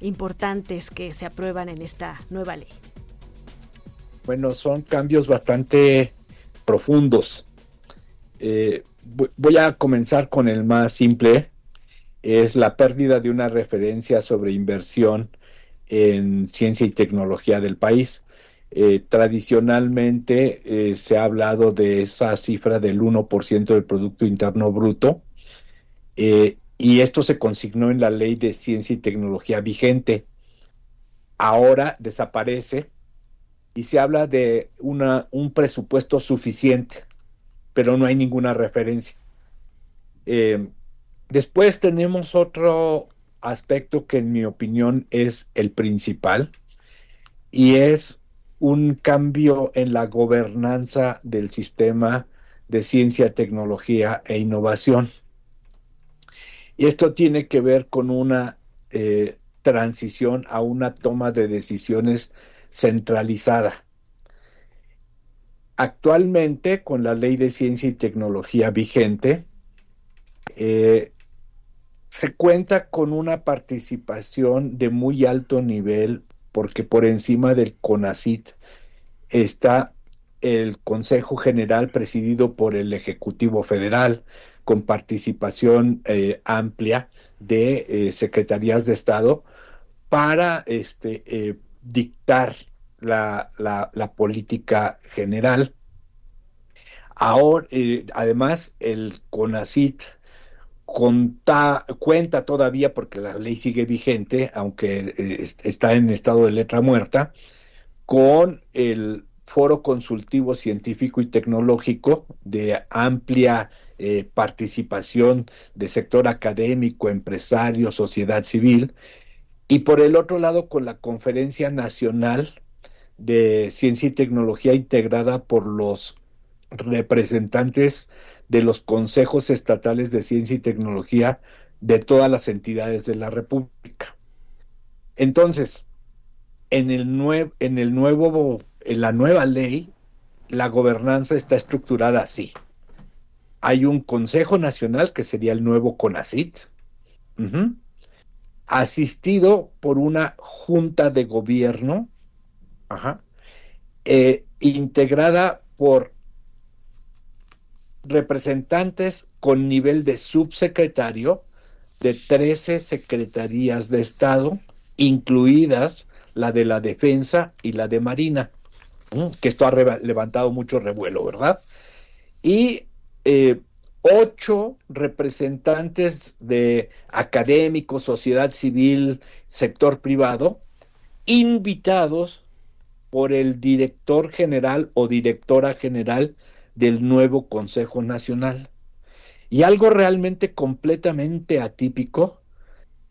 importantes que se aprueban en esta nueva ley? Bueno, son cambios bastante profundos. Eh, voy a comenzar con el más simple. Es la pérdida de una referencia sobre inversión en ciencia y tecnología del país. Eh, tradicionalmente eh, se ha hablado de esa cifra del 1% del Producto Interno Bruto y esto se consignó en la ley de ciencia y tecnología vigente. Ahora desaparece y se habla de una, un presupuesto suficiente, pero no hay ninguna referencia. después tenemos otro aspecto que en mi opinión es el principal y es un cambio en la gobernanza del sistema de ciencia, tecnología e innovación. Y esto tiene que ver con una eh, transición a una toma de decisiones centralizada. Actualmente, con la ley de ciencia y tecnología vigente, eh, se cuenta con una participación de muy alto nivel porque por encima del CONACIT está el Consejo General presidido por el Ejecutivo Federal, con participación eh, amplia de eh, secretarías de Estado para este, eh, dictar la, política general. Ahora, además, el CONACIT cuenta todavía, porque la ley sigue vigente, aunque está en estado de letra muerta, con el foro consultivo científico y tecnológico de amplia eh, participación de sector académico, empresario, sociedad civil, y por el otro lado con la Conferencia Nacional de Ciencia y Tecnología integrada por los representantes de los consejos estatales de ciencia y tecnología de todas las entidades de la República. Entonces, en el, en el nuevo, en la nueva ley, la gobernanza está estructurada así. Hay un Consejo Nacional, que sería el nuevo CONACIT, asistido por una junta de gobierno, eh, integrada por representantes con nivel de subsecretario de 13 secretarías de Estado, incluidas la de la Defensa y la de Marina, que esto ha levantado mucho revuelo, ¿verdad? Y eh, ocho representantes de académicos, sociedad civil, sector privado, invitados por el director general o directora general del nuevo Consejo Nacional. Y algo realmente completamente atípico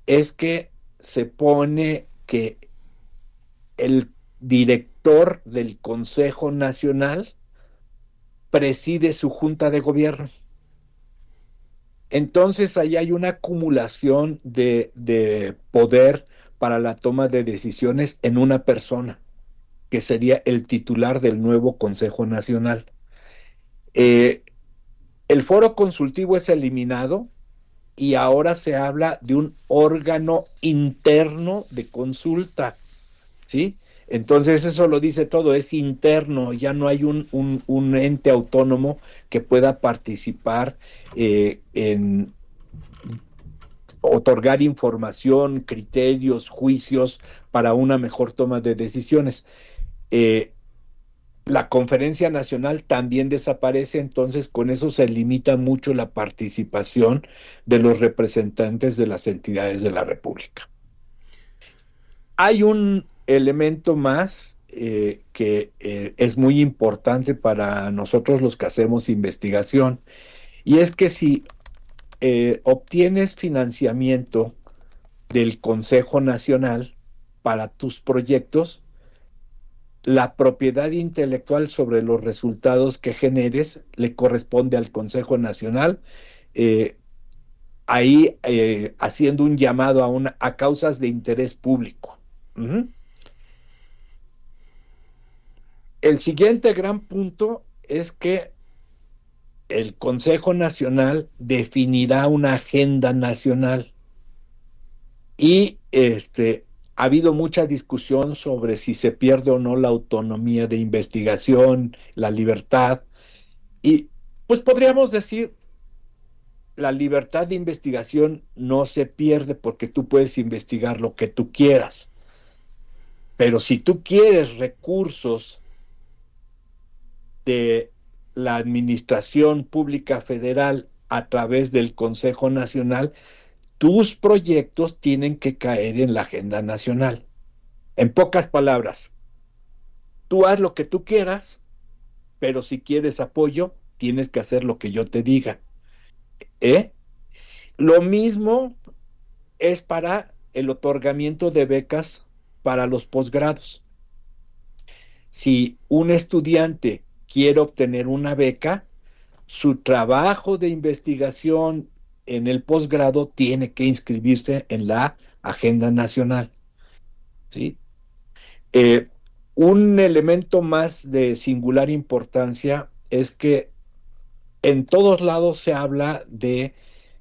es que se pone que el director del Consejo Nacional preside su junta de gobierno. Entonces ahí hay una acumulación de, de, poder para la toma de decisiones en una persona, que sería el titular del nuevo Consejo Nacional. Eh, el foro consultivo es eliminado y ahora se habla de un órgano interno de consulta, ¿sí? Entonces eso lo dice todo, es interno, ya no hay un, un, ente autónomo que pueda participar eh, en otorgar información, criterios, juicios para una mejor toma de decisiones. Eh, la conferencia nacional también desaparece, entonces con eso se limita mucho la participación de los representantes de las entidades de la República. Hay un elemento más eh, que eh, es muy importante para nosotros los que hacemos investigación, y es que si eh, obtienes financiamiento del Consejo Nacional para tus proyectos, la propiedad intelectual sobre los resultados que generes le corresponde al Consejo Nacional, ahí haciendo un llamado a, una, a causas de interés público. El siguiente gran punto es que el Consejo Nacional definirá una agenda nacional y este ha habido mucha discusión sobre si se pierde o no la autonomía de investigación, la libertad. Y pues podríamos decir, la libertad de investigación no se pierde porque tú puedes investigar lo que tú quieras. Pero si tú quieres recursos de la Administración Pública Federal a través del Consejo Nacional, tus proyectos tienen que caer en la agenda nacional. En pocas palabras, tú haz lo que tú quieras, pero si quieres apoyo, tienes que hacer lo que yo te diga. ¿Eh? Lo mismo es para el otorgamiento de becas para los posgrados. Si un estudiante quiere obtener una beca, su trabajo de investigación en el posgrado tiene que inscribirse en la agenda nacional. ¿sí? Eh, un elemento más de singular importancia es que en todos lados se habla de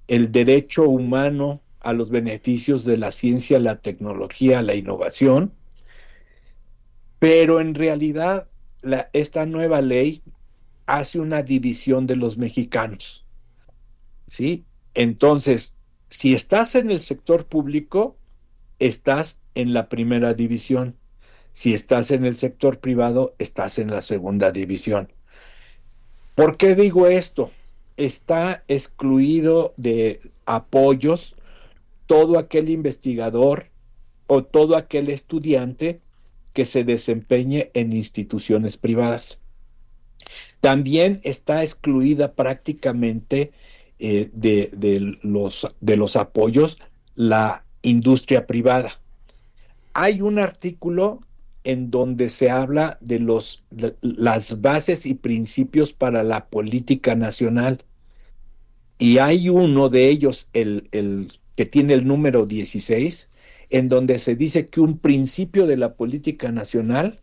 el derecho humano a los beneficios de la ciencia, la tecnología, la innovación, pero en realidad esta nueva ley hace una división de los mexicanos. ¿Sí? Entonces, si estás en el sector público, estás en la primera división. Si estás en el sector privado, estás en la segunda división. ¿Por qué digo esto? Está excluido de apoyos todo aquel investigador o todo aquel estudiante que se desempeñe en instituciones privadas. También está excluida prácticamente eh, de, los, de los apoyos la industria privada. Hay un artículo en donde se habla de, los, las bases y principios para la política nacional. Y hay uno de ellos, el, el que tiene el número 16, en donde se dice que un principio de la política nacional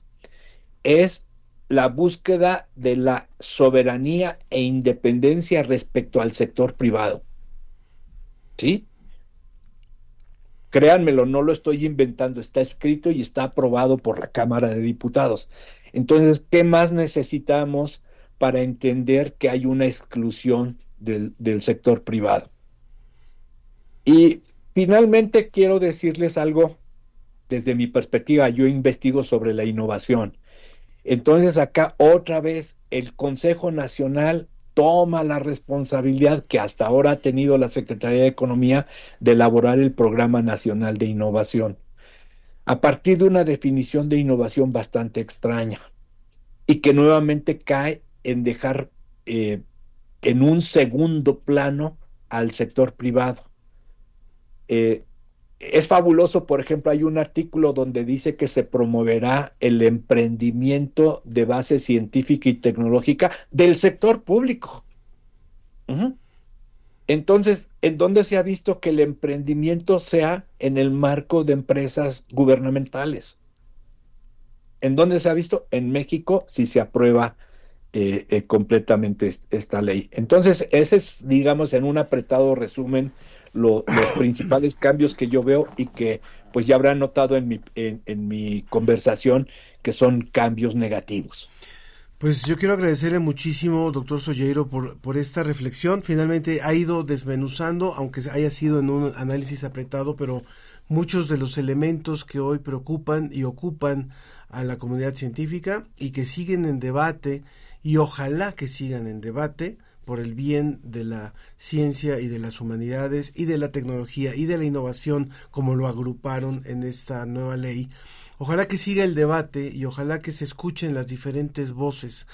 es la búsqueda de la soberanía e independencia respecto al sector privado. ¿Sí? Créanmelo, no lo estoy inventando, está escrito y está aprobado por la Cámara de Diputados. Entonces, ¿qué más necesitamos para entender que hay una exclusión del, del sector privado? Y finalmente quiero decirles algo desde mi perspectiva. Yo investigo sobre la innovación entonces acá otra vez el Consejo Nacional toma la responsabilidad que hasta ahora ha tenido la Secretaría de Economía de elaborar el Programa Nacional de Innovación, a partir de una definición de innovación bastante extraña y que nuevamente cae en dejar eh, en un segundo plano al sector privado. Eh, es fabuloso, por ejemplo, hay un artículo donde dice que se promoverá el emprendimiento de base científica y tecnológica del sector público. Entonces, ¿en dónde se ha visto que el emprendimiento sea en el marco de empresas gubernamentales? ¿En dónde se ha visto? En México, si se aprueba eh, eh, completamente esta ley. Entonces, ese es, digamos, en un apretado resumen, los principales cambios que yo veo y que pues ya habrán notado en mi, en, mi conversación que son cambios negativos. Pues yo quiero agradecerle muchísimo, doctor Solleiro, por, por esta reflexión. Finalmente ha ido desmenuzando, aunque haya sido en un análisis apretado, pero muchos de los elementos que hoy preocupan y ocupan a la comunidad científica y que siguen en debate y ojalá que sigan en debate por el bien de la ciencia y de las humanidades y de la tecnología y de la innovación como lo agruparon en esta nueva ley. Ojalá que siga el debate y ojalá que se escuchen las diferentes voces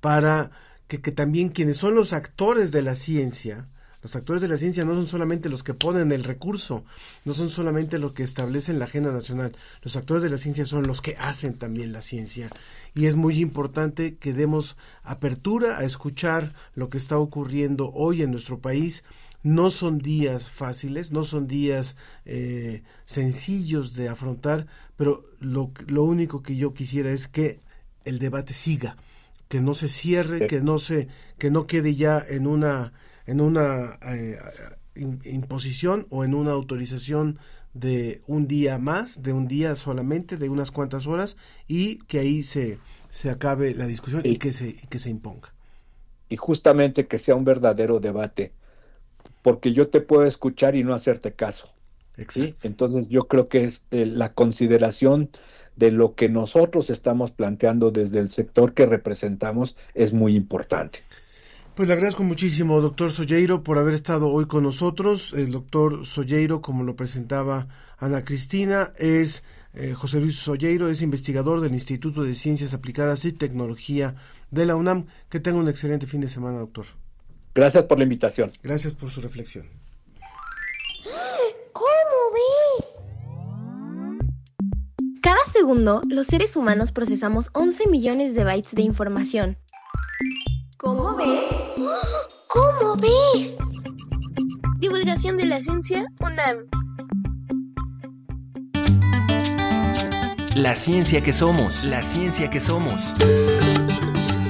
para que, también quienes son los actores de la ciencia, los actores de la ciencia no son solamente los que ponen el recurso, no son solamente los que establecen la agenda nacional, los actores de la ciencia son los que hacen también la ciencia. Y es muy importante que demos apertura a escuchar lo que está ocurriendo hoy en nuestro país. No son días fáciles, no son días eh, sencillos de afrontar, pero lo, lo único que yo quisiera es que el debate siga, que no se cierre, que no se, que no quede ya en una, en una eh, imposición o en una autorización de un día más, de un día solamente, de unas cuantas horas, y que ahí se, se acabe la discusión y, que se, y que se imponga. Y justamente que sea un verdadero debate porque yo te puedo escuchar y no hacerte caso. Entonces yo creo que es eh, la consideración de lo que nosotros estamos planteando desde el sector que representamos es muy importante. Pues le agradezco muchísimo, doctor Solleiro, por haber estado hoy con nosotros. El doctor Solleiro, como lo presentaba Ana Cristina, es eh, José Luis Solleiro, es investigador del Instituto de Ciencias Aplicadas y Tecnología de la UNAM. Que tenga un excelente fin de semana, doctor. Gracias por la invitación. Gracias por su reflexión. (gasps) ¿Cómo ves? Cada segundo, los seres humanos procesamos 11 millones de bytes de información. ¿Cómo ves? ¿Cómo ves? Divulgación de la ciencia UNAM. La ciencia que somos, la ciencia que somos.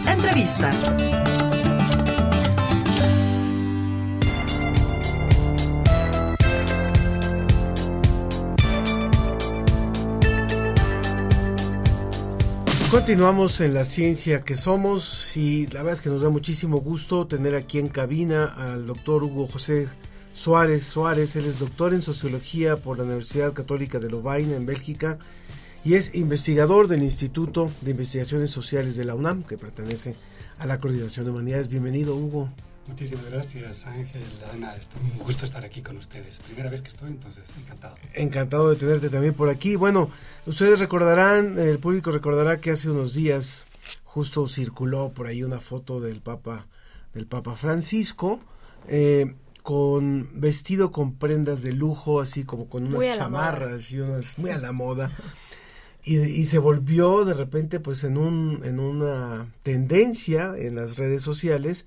Entrevista. Continuamos en la ciencia que somos y la verdad es que nos da muchísimo gusto tener aquí en cabina al doctor Hugo José Suárez Suárez. Él es doctor en sociología por la Universidad Católica de Lovaina en Bélgica y es investigador del Instituto de Investigaciones Sociales de la UNAM que pertenece a la Coordinación de Humanidades. Bienvenido Hugo. Muchísimas gracias, Ángel, Ana. Es un gusto estar aquí con ustedes. Primera vez que estoy, entonces encantado. Encantado de tenerte también por aquí. Bueno, ustedes recordarán, el público recordará que hace unos días justo circuló por ahí una foto del Papa, del Papa Francisco, eh, con vestido con prendas de lujo, así como con unas chamarras y unas muy a la moda. Y, y, se volvió de repente pues en un en una tendencia en las redes sociales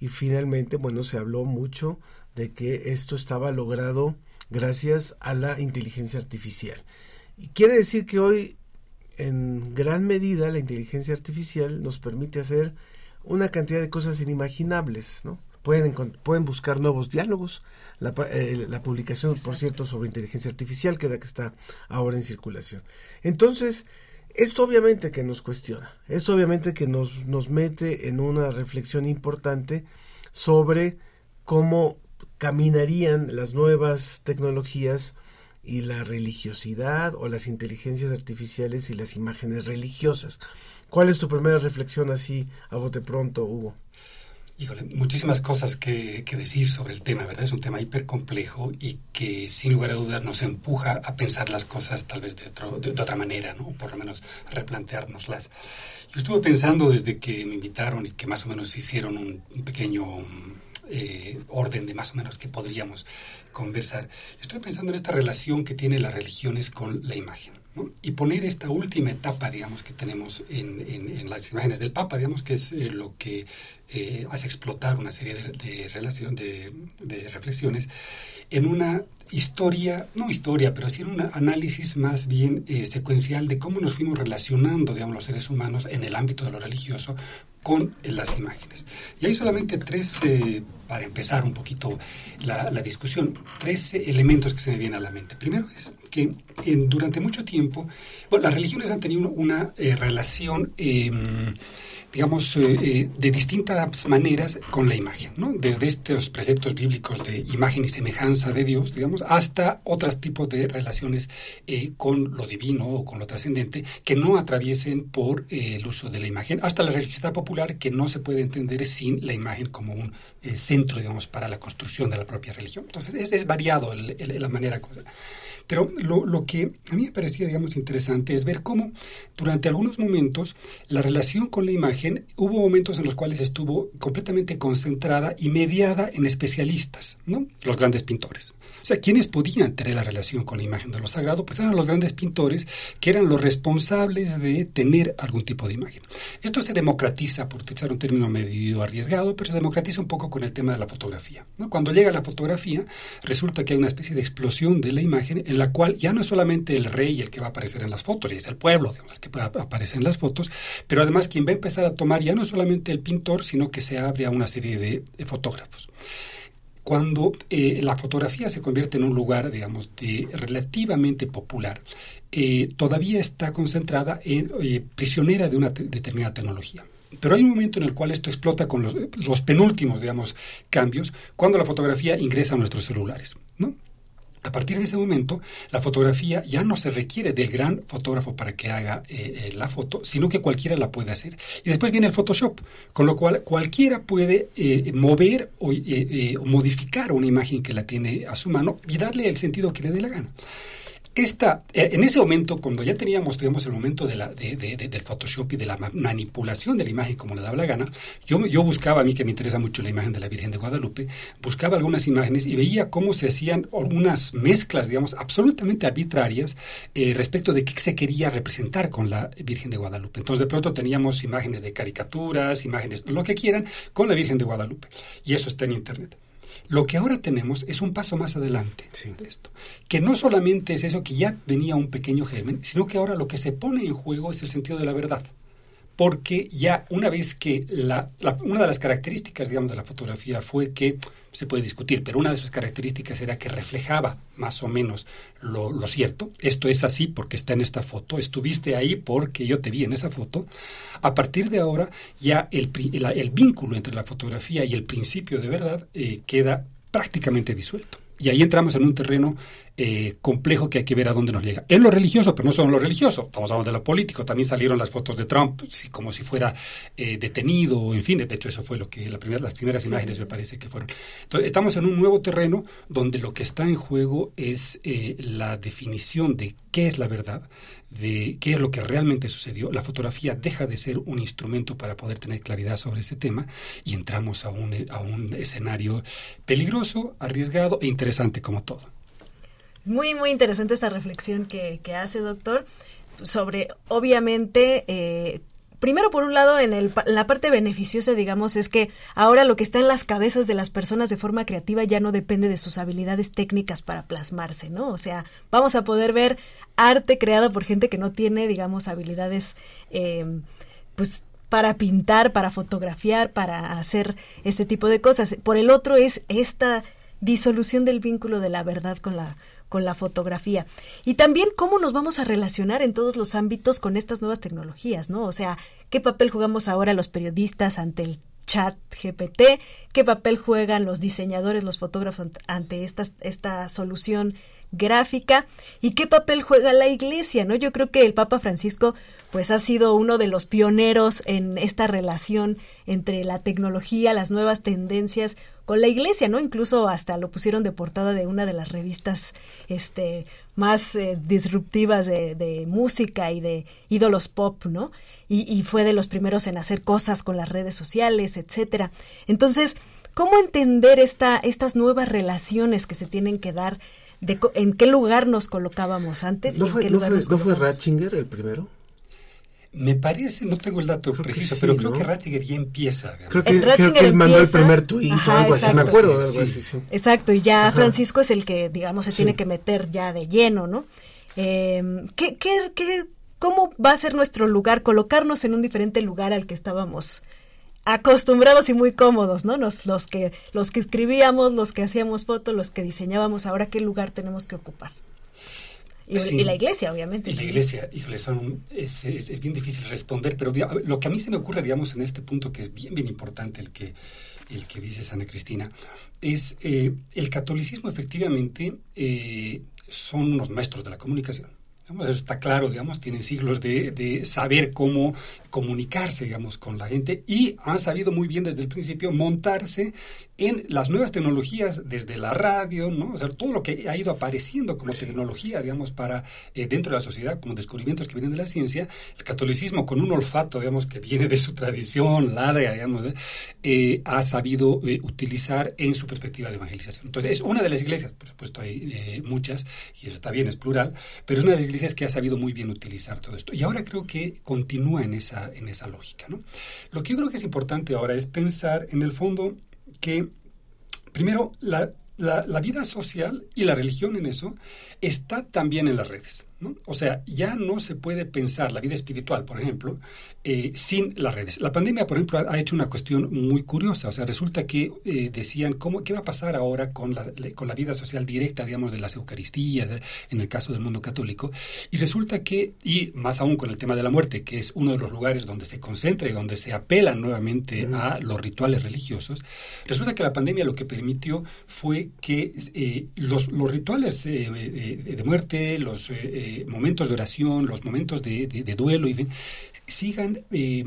y finalmente, bueno, se habló mucho de que esto estaba logrado gracias a la inteligencia artificial. Y quiere decir que hoy, en gran medida, la inteligencia artificial nos permite hacer una cantidad de cosas inimaginables, ¿no? Pueden, pueden buscar nuevos diálogos. La, eh, la publicación, por cierto, sobre inteligencia artificial, queda que está ahora en circulación. Entonces, esto obviamente que nos cuestiona, esto obviamente que nos, nos mete en una reflexión importante sobre cómo caminarían las nuevas tecnologías y la religiosidad o las inteligencias artificiales y las imágenes religiosas. ¿Cuál es tu primera reflexión así a bote pronto, Hugo? Híjole, muchísimas cosas que, decir sobre el tema, ¿verdad? Es un tema hiper complejo y que sin lugar a dudas nos empuja a pensar las cosas tal vez de, de, otra manera, ¿no? Por lo menos replanteárnoslas. Yo estuve pensando desde que me invitaron y que más o menos hicieron un, pequeño eh, orden de más o menos que podríamos conversar. Estoy pensando en esta relación que tienen las religiones con la imagen y poner esta última etapa, digamos, que tenemos en, las imágenes del Papa, digamos, que es eh, lo que eh, hace explotar una serie de, de, de, reflexiones, en una historia, no historia, pero sí en un análisis más bien eh, secuencial de cómo nos fuimos relacionando, digamos, los seres humanos en el ámbito de lo religioso con las imágenes. Y hay solamente tres, eh, para empezar un poquito la, discusión, tres elementos que se me vienen a la mente. Primero es que durante mucho tiempo, bueno, las religiones han tenido una eh, relación em, digamos, eh, eh, de distintas maneras con la imagen, ¿no? Desde estos preceptos bíblicos de imagen y semejanza de Dios, digamos, hasta otros tipos de relaciones eh, con lo divino o con lo trascendente que no atraviesen por el uso de la imagen, hasta la religiosidad popular que no se puede entender sin la imagen como un centro, digamos, para la construcción de la propia religión. Entonces, es, es variado la manera. Pero lo, lo, que a mí me parecía, digamos, interesante es ver cómo durante algunos momentos la relación con la imagen, hubo momentos en los cuales estuvo completamente concentrada y mediada en especialistas, ¿no? Los grandes pintores. Sea, quienes podían tener la relación con la imagen de lo sagrado, pues eran los grandes pintores que eran los responsables de tener algún tipo de imagen. Esto se democratiza, por utilizar un término medio arriesgado, pero se democratiza un poco con el tema de la fotografía. Cuando llega la fotografía, resulta que hay una especie de explosión de la imagen en la cual ya no es solamente el rey el que va a aparecer en las fotos, y es el pueblo el que va a aparecer en las fotos, pero además quien va a empezar a tomar ya no es solamente el pintor, sino que se abre a una serie de fotógrafos cuando eh, la fotografía se convierte en un lugar, digamos, de relativamente popular, eh, todavía está concentrada en eh, prisionera de una determinada tecnología. Pero hay un momento en el cual esto explota con los, los penúltimos, digamos, cambios, cuando la fotografía ingresa a nuestros celulares, ¿no? A partir de ese momento, la fotografía ya no se requiere del gran fotógrafo para que haga eh, eh, la foto, sino que cualquiera la puede hacer. Y después viene el Photoshop, con lo cual cualquiera puede eh, mover o modificar una imagen que la tiene a su mano y darle el sentido que le dé la gana. Esta, eh, en ese momento, cuando ya teníamos, el momento de la, de, del Photoshop y de la manipulación de la imagen como le daba la gana, yo, yo buscaba, a mí que me interesa mucho la imagen de la Virgen de Guadalupe, buscaba algunas imágenes y veía cómo se hacían unas mezclas, digamos, absolutamente arbitrarias eh, respecto de qué se quería representar con la Virgen de Guadalupe. Entonces, de pronto teníamos imágenes de caricaturas, imágenes, lo que quieran, con la Virgen de Guadalupe. Y eso está en Internet. Lo que ahora tenemos es un paso más adelante de esto, que no solamente es eso que ya venía un pequeño germen, sino que ahora lo que se pone en juego es el sentido de la verdad porque ya una vez que la, una de las características, digamos, de la fotografía fue que, se puede discutir, pero una de sus características era que reflejaba más o menos lo, cierto. Esto es así porque está en esta foto, estuviste ahí porque yo te vi en esa foto. A partir de ahora ya el, el, vínculo entre la fotografía y el principio de verdad eh, queda prácticamente disuelto. Y ahí entramos en un terreno eh, complejo que hay que ver a dónde nos llega. En lo religioso, pero no solo en lo religioso, estamos hablando de lo político, también salieron las fotos de Trump como si fuera eh, detenido, en fin, de hecho eso fue lo que la primera, las primeras imágenes me parece que fueron. Entonces, estamos en un nuevo terreno donde lo que está en juego es eh, la definición de qué es la verdad, de qué es lo que realmente sucedió. La fotografía deja de ser un instrumento para poder tener claridad sobre ese tema y entramos a un, a un escenario peligroso, arriesgado e interesante como todo. Muy, muy interesante esta reflexión que, hace, doctor, sobre, obviamente, eh, primero por un lado en, el, la parte beneficiosa digamos es que ahora lo que está en las cabezas de las personas de forma creativa ya no depende de sus habilidades técnicas para plasmarse no o sea vamos a poder ver arte creado por gente que no tiene digamos habilidades eh, pues para pintar para fotografiar para hacer este tipo de cosas. Por el otro es esta disolución del vínculo de la verdad con la con la fotografía. Y también cómo nos vamos a relacionar en todos los ámbitos con estas nuevas tecnologías, ¿no? O sea, ¿qué papel jugamos ahora los periodistas ante el chat GPT? ¿Qué papel juegan los diseñadores, los fotógrafos ante esta, esta solución gráfica? ¿Y qué papel juega la iglesia, no? Yo creo que el Papa Francisco pues ha sido uno de los pioneros en esta relación entre la tecnología, las nuevas tendencias con la iglesia, ¿no? Incluso hasta lo pusieron de portada de una de las revistas este, más eh, disruptivas de, música y de ídolos pop, ¿no? Y, fue de los primeros en hacer cosas con las redes sociales, etcétera. Entonces, ¿cómo entender esta, estas nuevas relaciones que se tienen que dar? De, ¿En qué lugar nos colocábamos antes? ¿No, y fue, en qué lugar ¿no fue Ratzinger el primero? Me parece, no tengo el dato preciso, pero creo que Ratzinger ya empieza. Creo que, él mandó el primer tuit o algo así, me acuerdo de algo así. Sí. Exacto, y ya Francisco es el que, digamos, se tiene que meter ya de lleno, ¿no? Eh, ¿qué, qué, qué, ¿Cómo va a ser nuestro lugar, colocarnos en un diferente lugar al que estábamos acostumbrados y muy cómodos, ¿no? Los, los, que, los que escribíamos, los que hacíamos fotos, los que diseñábamos, ahora qué lugar tenemos que ocupar. Y, la iglesia, obviamente. Y la iglesia, híjole, son, es, es, bien difícil responder, pero lo que a mí se me ocurre, digamos, en este punto, que es bien, bien importante, el que, el que dice Ana Cristina, es eh, el catolicismo efectivamente eh, son unos maestros de la comunicación. eso está claro, digamos, tienen siglos de, de, saber cómo comunicarse, digamos, con la gente y han sabido muy bien desde el principio montarse en las nuevas tecnologías desde la radio, ¿no? O sea, todo lo que ha ido apareciendo como tecnología, digamos, para eh, dentro de la sociedad, como descubrimientos que vienen de la ciencia, el catolicismo con un olfato, digamos, que viene de su tradición larga, digamos, eh, ha sabido eh, utilizar en su perspectiva de evangelización. Entonces, es una de las iglesias, por supuesto hay muchas, y eso está bien, es plural, pero es una de las iglesias que ha sabido muy bien utilizar todo esto. Y ahora creo que continúa en esa, en esa lógica, ¿no? Lo que yo creo que es importante ahora es pensar, en el fondo, que primero la, la, vida social y la religión en eso está también en las redes. O sea, ya no se puede pensar la vida espiritual, por ejemplo, eh, sin las redes. La pandemia, por ejemplo, ha, hecho una cuestión muy curiosa. O sea, resulta que eh, decían, ¿cómo, ¿qué va a pasar ahora con la, con la vida social directa, digamos, de las Eucaristías, en el caso del mundo católico? Y resulta que, y más aún con el tema de la muerte, que es uno de los lugares donde se concentra y donde se apela nuevamente a los rituales religiosos, resulta que la pandemia lo que permitió fue que eh, los, los, rituales de muerte, los momentos de oración, los momentos de, de duelo, y fin, sigan, eh,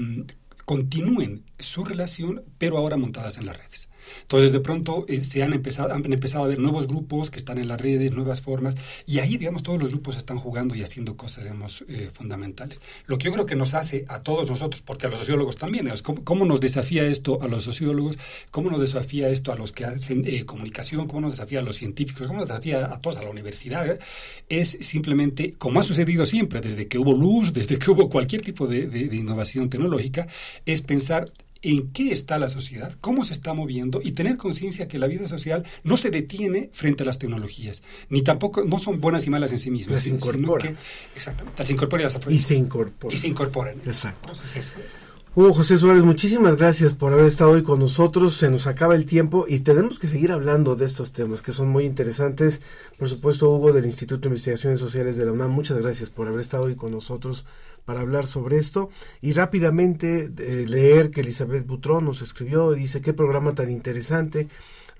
continúen su relación, pero ahora montadas en las redes. Entonces, de pronto eh, se han empezado, han empezado a ver nuevos grupos que están en las redes, nuevas formas, y ahí, digamos, todos los grupos están jugando y haciendo cosas, digamos, eh, fundamentales. Lo que yo creo que nos hace a todos nosotros, porque a los sociólogos también, ¿cómo, nos desafía esto a los sociólogos? ¿Cómo nos desafía esto a los que hacen eh, comunicación? ¿Cómo nos desafía a los científicos? ¿Cómo nos desafía a todos, a la universidad? Es simplemente, como ha sucedido siempre, desde que hubo luz, (laughs) desde que hubo cualquier tipo de innovación tecnológica, es pensar en qué está la sociedad, cómo se está moviendo y tener conciencia que la vida social no se detiene frente a las tecnologías, ni tampoco, no son buenas y malas en sí mismas. se incorpora. exactamente, se incorpora y, se incorpora. Y se incorporan. Exacto. Hugo José Suárez, muchísimas gracias por haber estado hoy con nosotros. Se nos acaba el tiempo y tenemos que seguir hablando de estos temas que son muy interesantes. Por supuesto, Hugo del Instituto de Investigaciones Sociales de la UNAM, muchas gracias por haber estado hoy con nosotros para hablar sobre esto. Y rápidamente eh, leer que Elizabeth Butrón nos escribió, dice, qué programa tan interesante.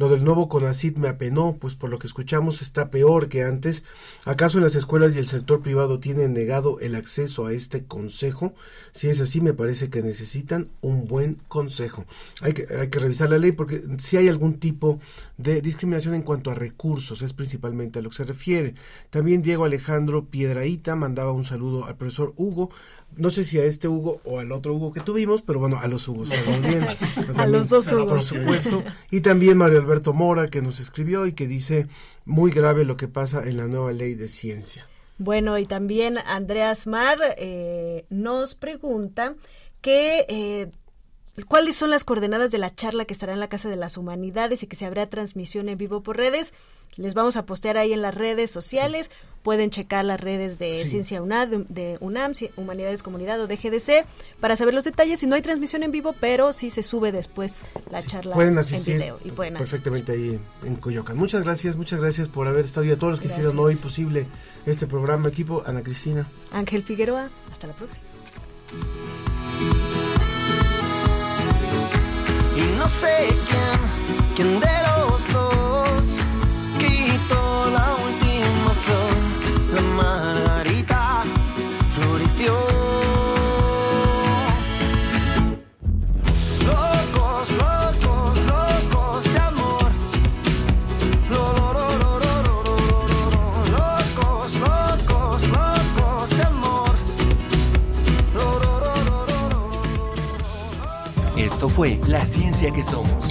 Lo del nuevo CONACID me apenó, pues por lo que escuchamos está peor que antes. ¿Acaso las escuelas y el sector privado tienen negado el acceso a este consejo? Si es así, me parece que necesitan un buen consejo. Hay que, hay que revisar la ley porque si hay algún tipo de discriminación en cuanto a recursos, es principalmente a lo que se refiere. También Diego Alejandro Piedraíta mandaba un saludo al profesor Hugo, no sé si a este Hugo o al otro Hugo que tuvimos, pero bueno, a los Hugos. (laughs) a los dos Hugos. Por supuesto. Y también Mario Alberto Mora, que nos escribió y que dice muy grave lo que pasa en la nueva ley de ciencia. Bueno, y también Andreas Mar eh, nos pregunta que eh, cuáles son las coordenadas de la charla que estará en la Casa de las Humanidades y que se habrá transmisión en vivo por redes. Les vamos a postear ahí en las redes sociales. Pueden checar las redes de Ciencia UNAM, de, UNAM, Humanidades Comunidad o de GDC para saber los detalles. Si no hay transmisión en vivo, pero sí se sube después la charla en video. Y pueden perfectamente ahí en Coyoacán. Muchas gracias, muchas gracias por haber estado y a todos los que hicieron hoy posible este programa. Equipo, Ana Cristina. Ángel Figueroa, hasta la próxima. Y no sé quién, quién de los dos Esto fue La Ciencia que Somos.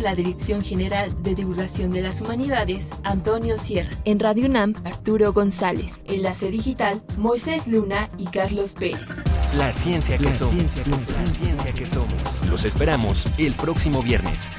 la Dirección General de Divulgación de las Humanidades, Antonio Sierra. En Radio UNAM, Arturo González. Enlace digital, Moisés Luna y Carlos Pérez. La ciencia que somos. la ciencia que somos. Los esperamos el próximo viernes.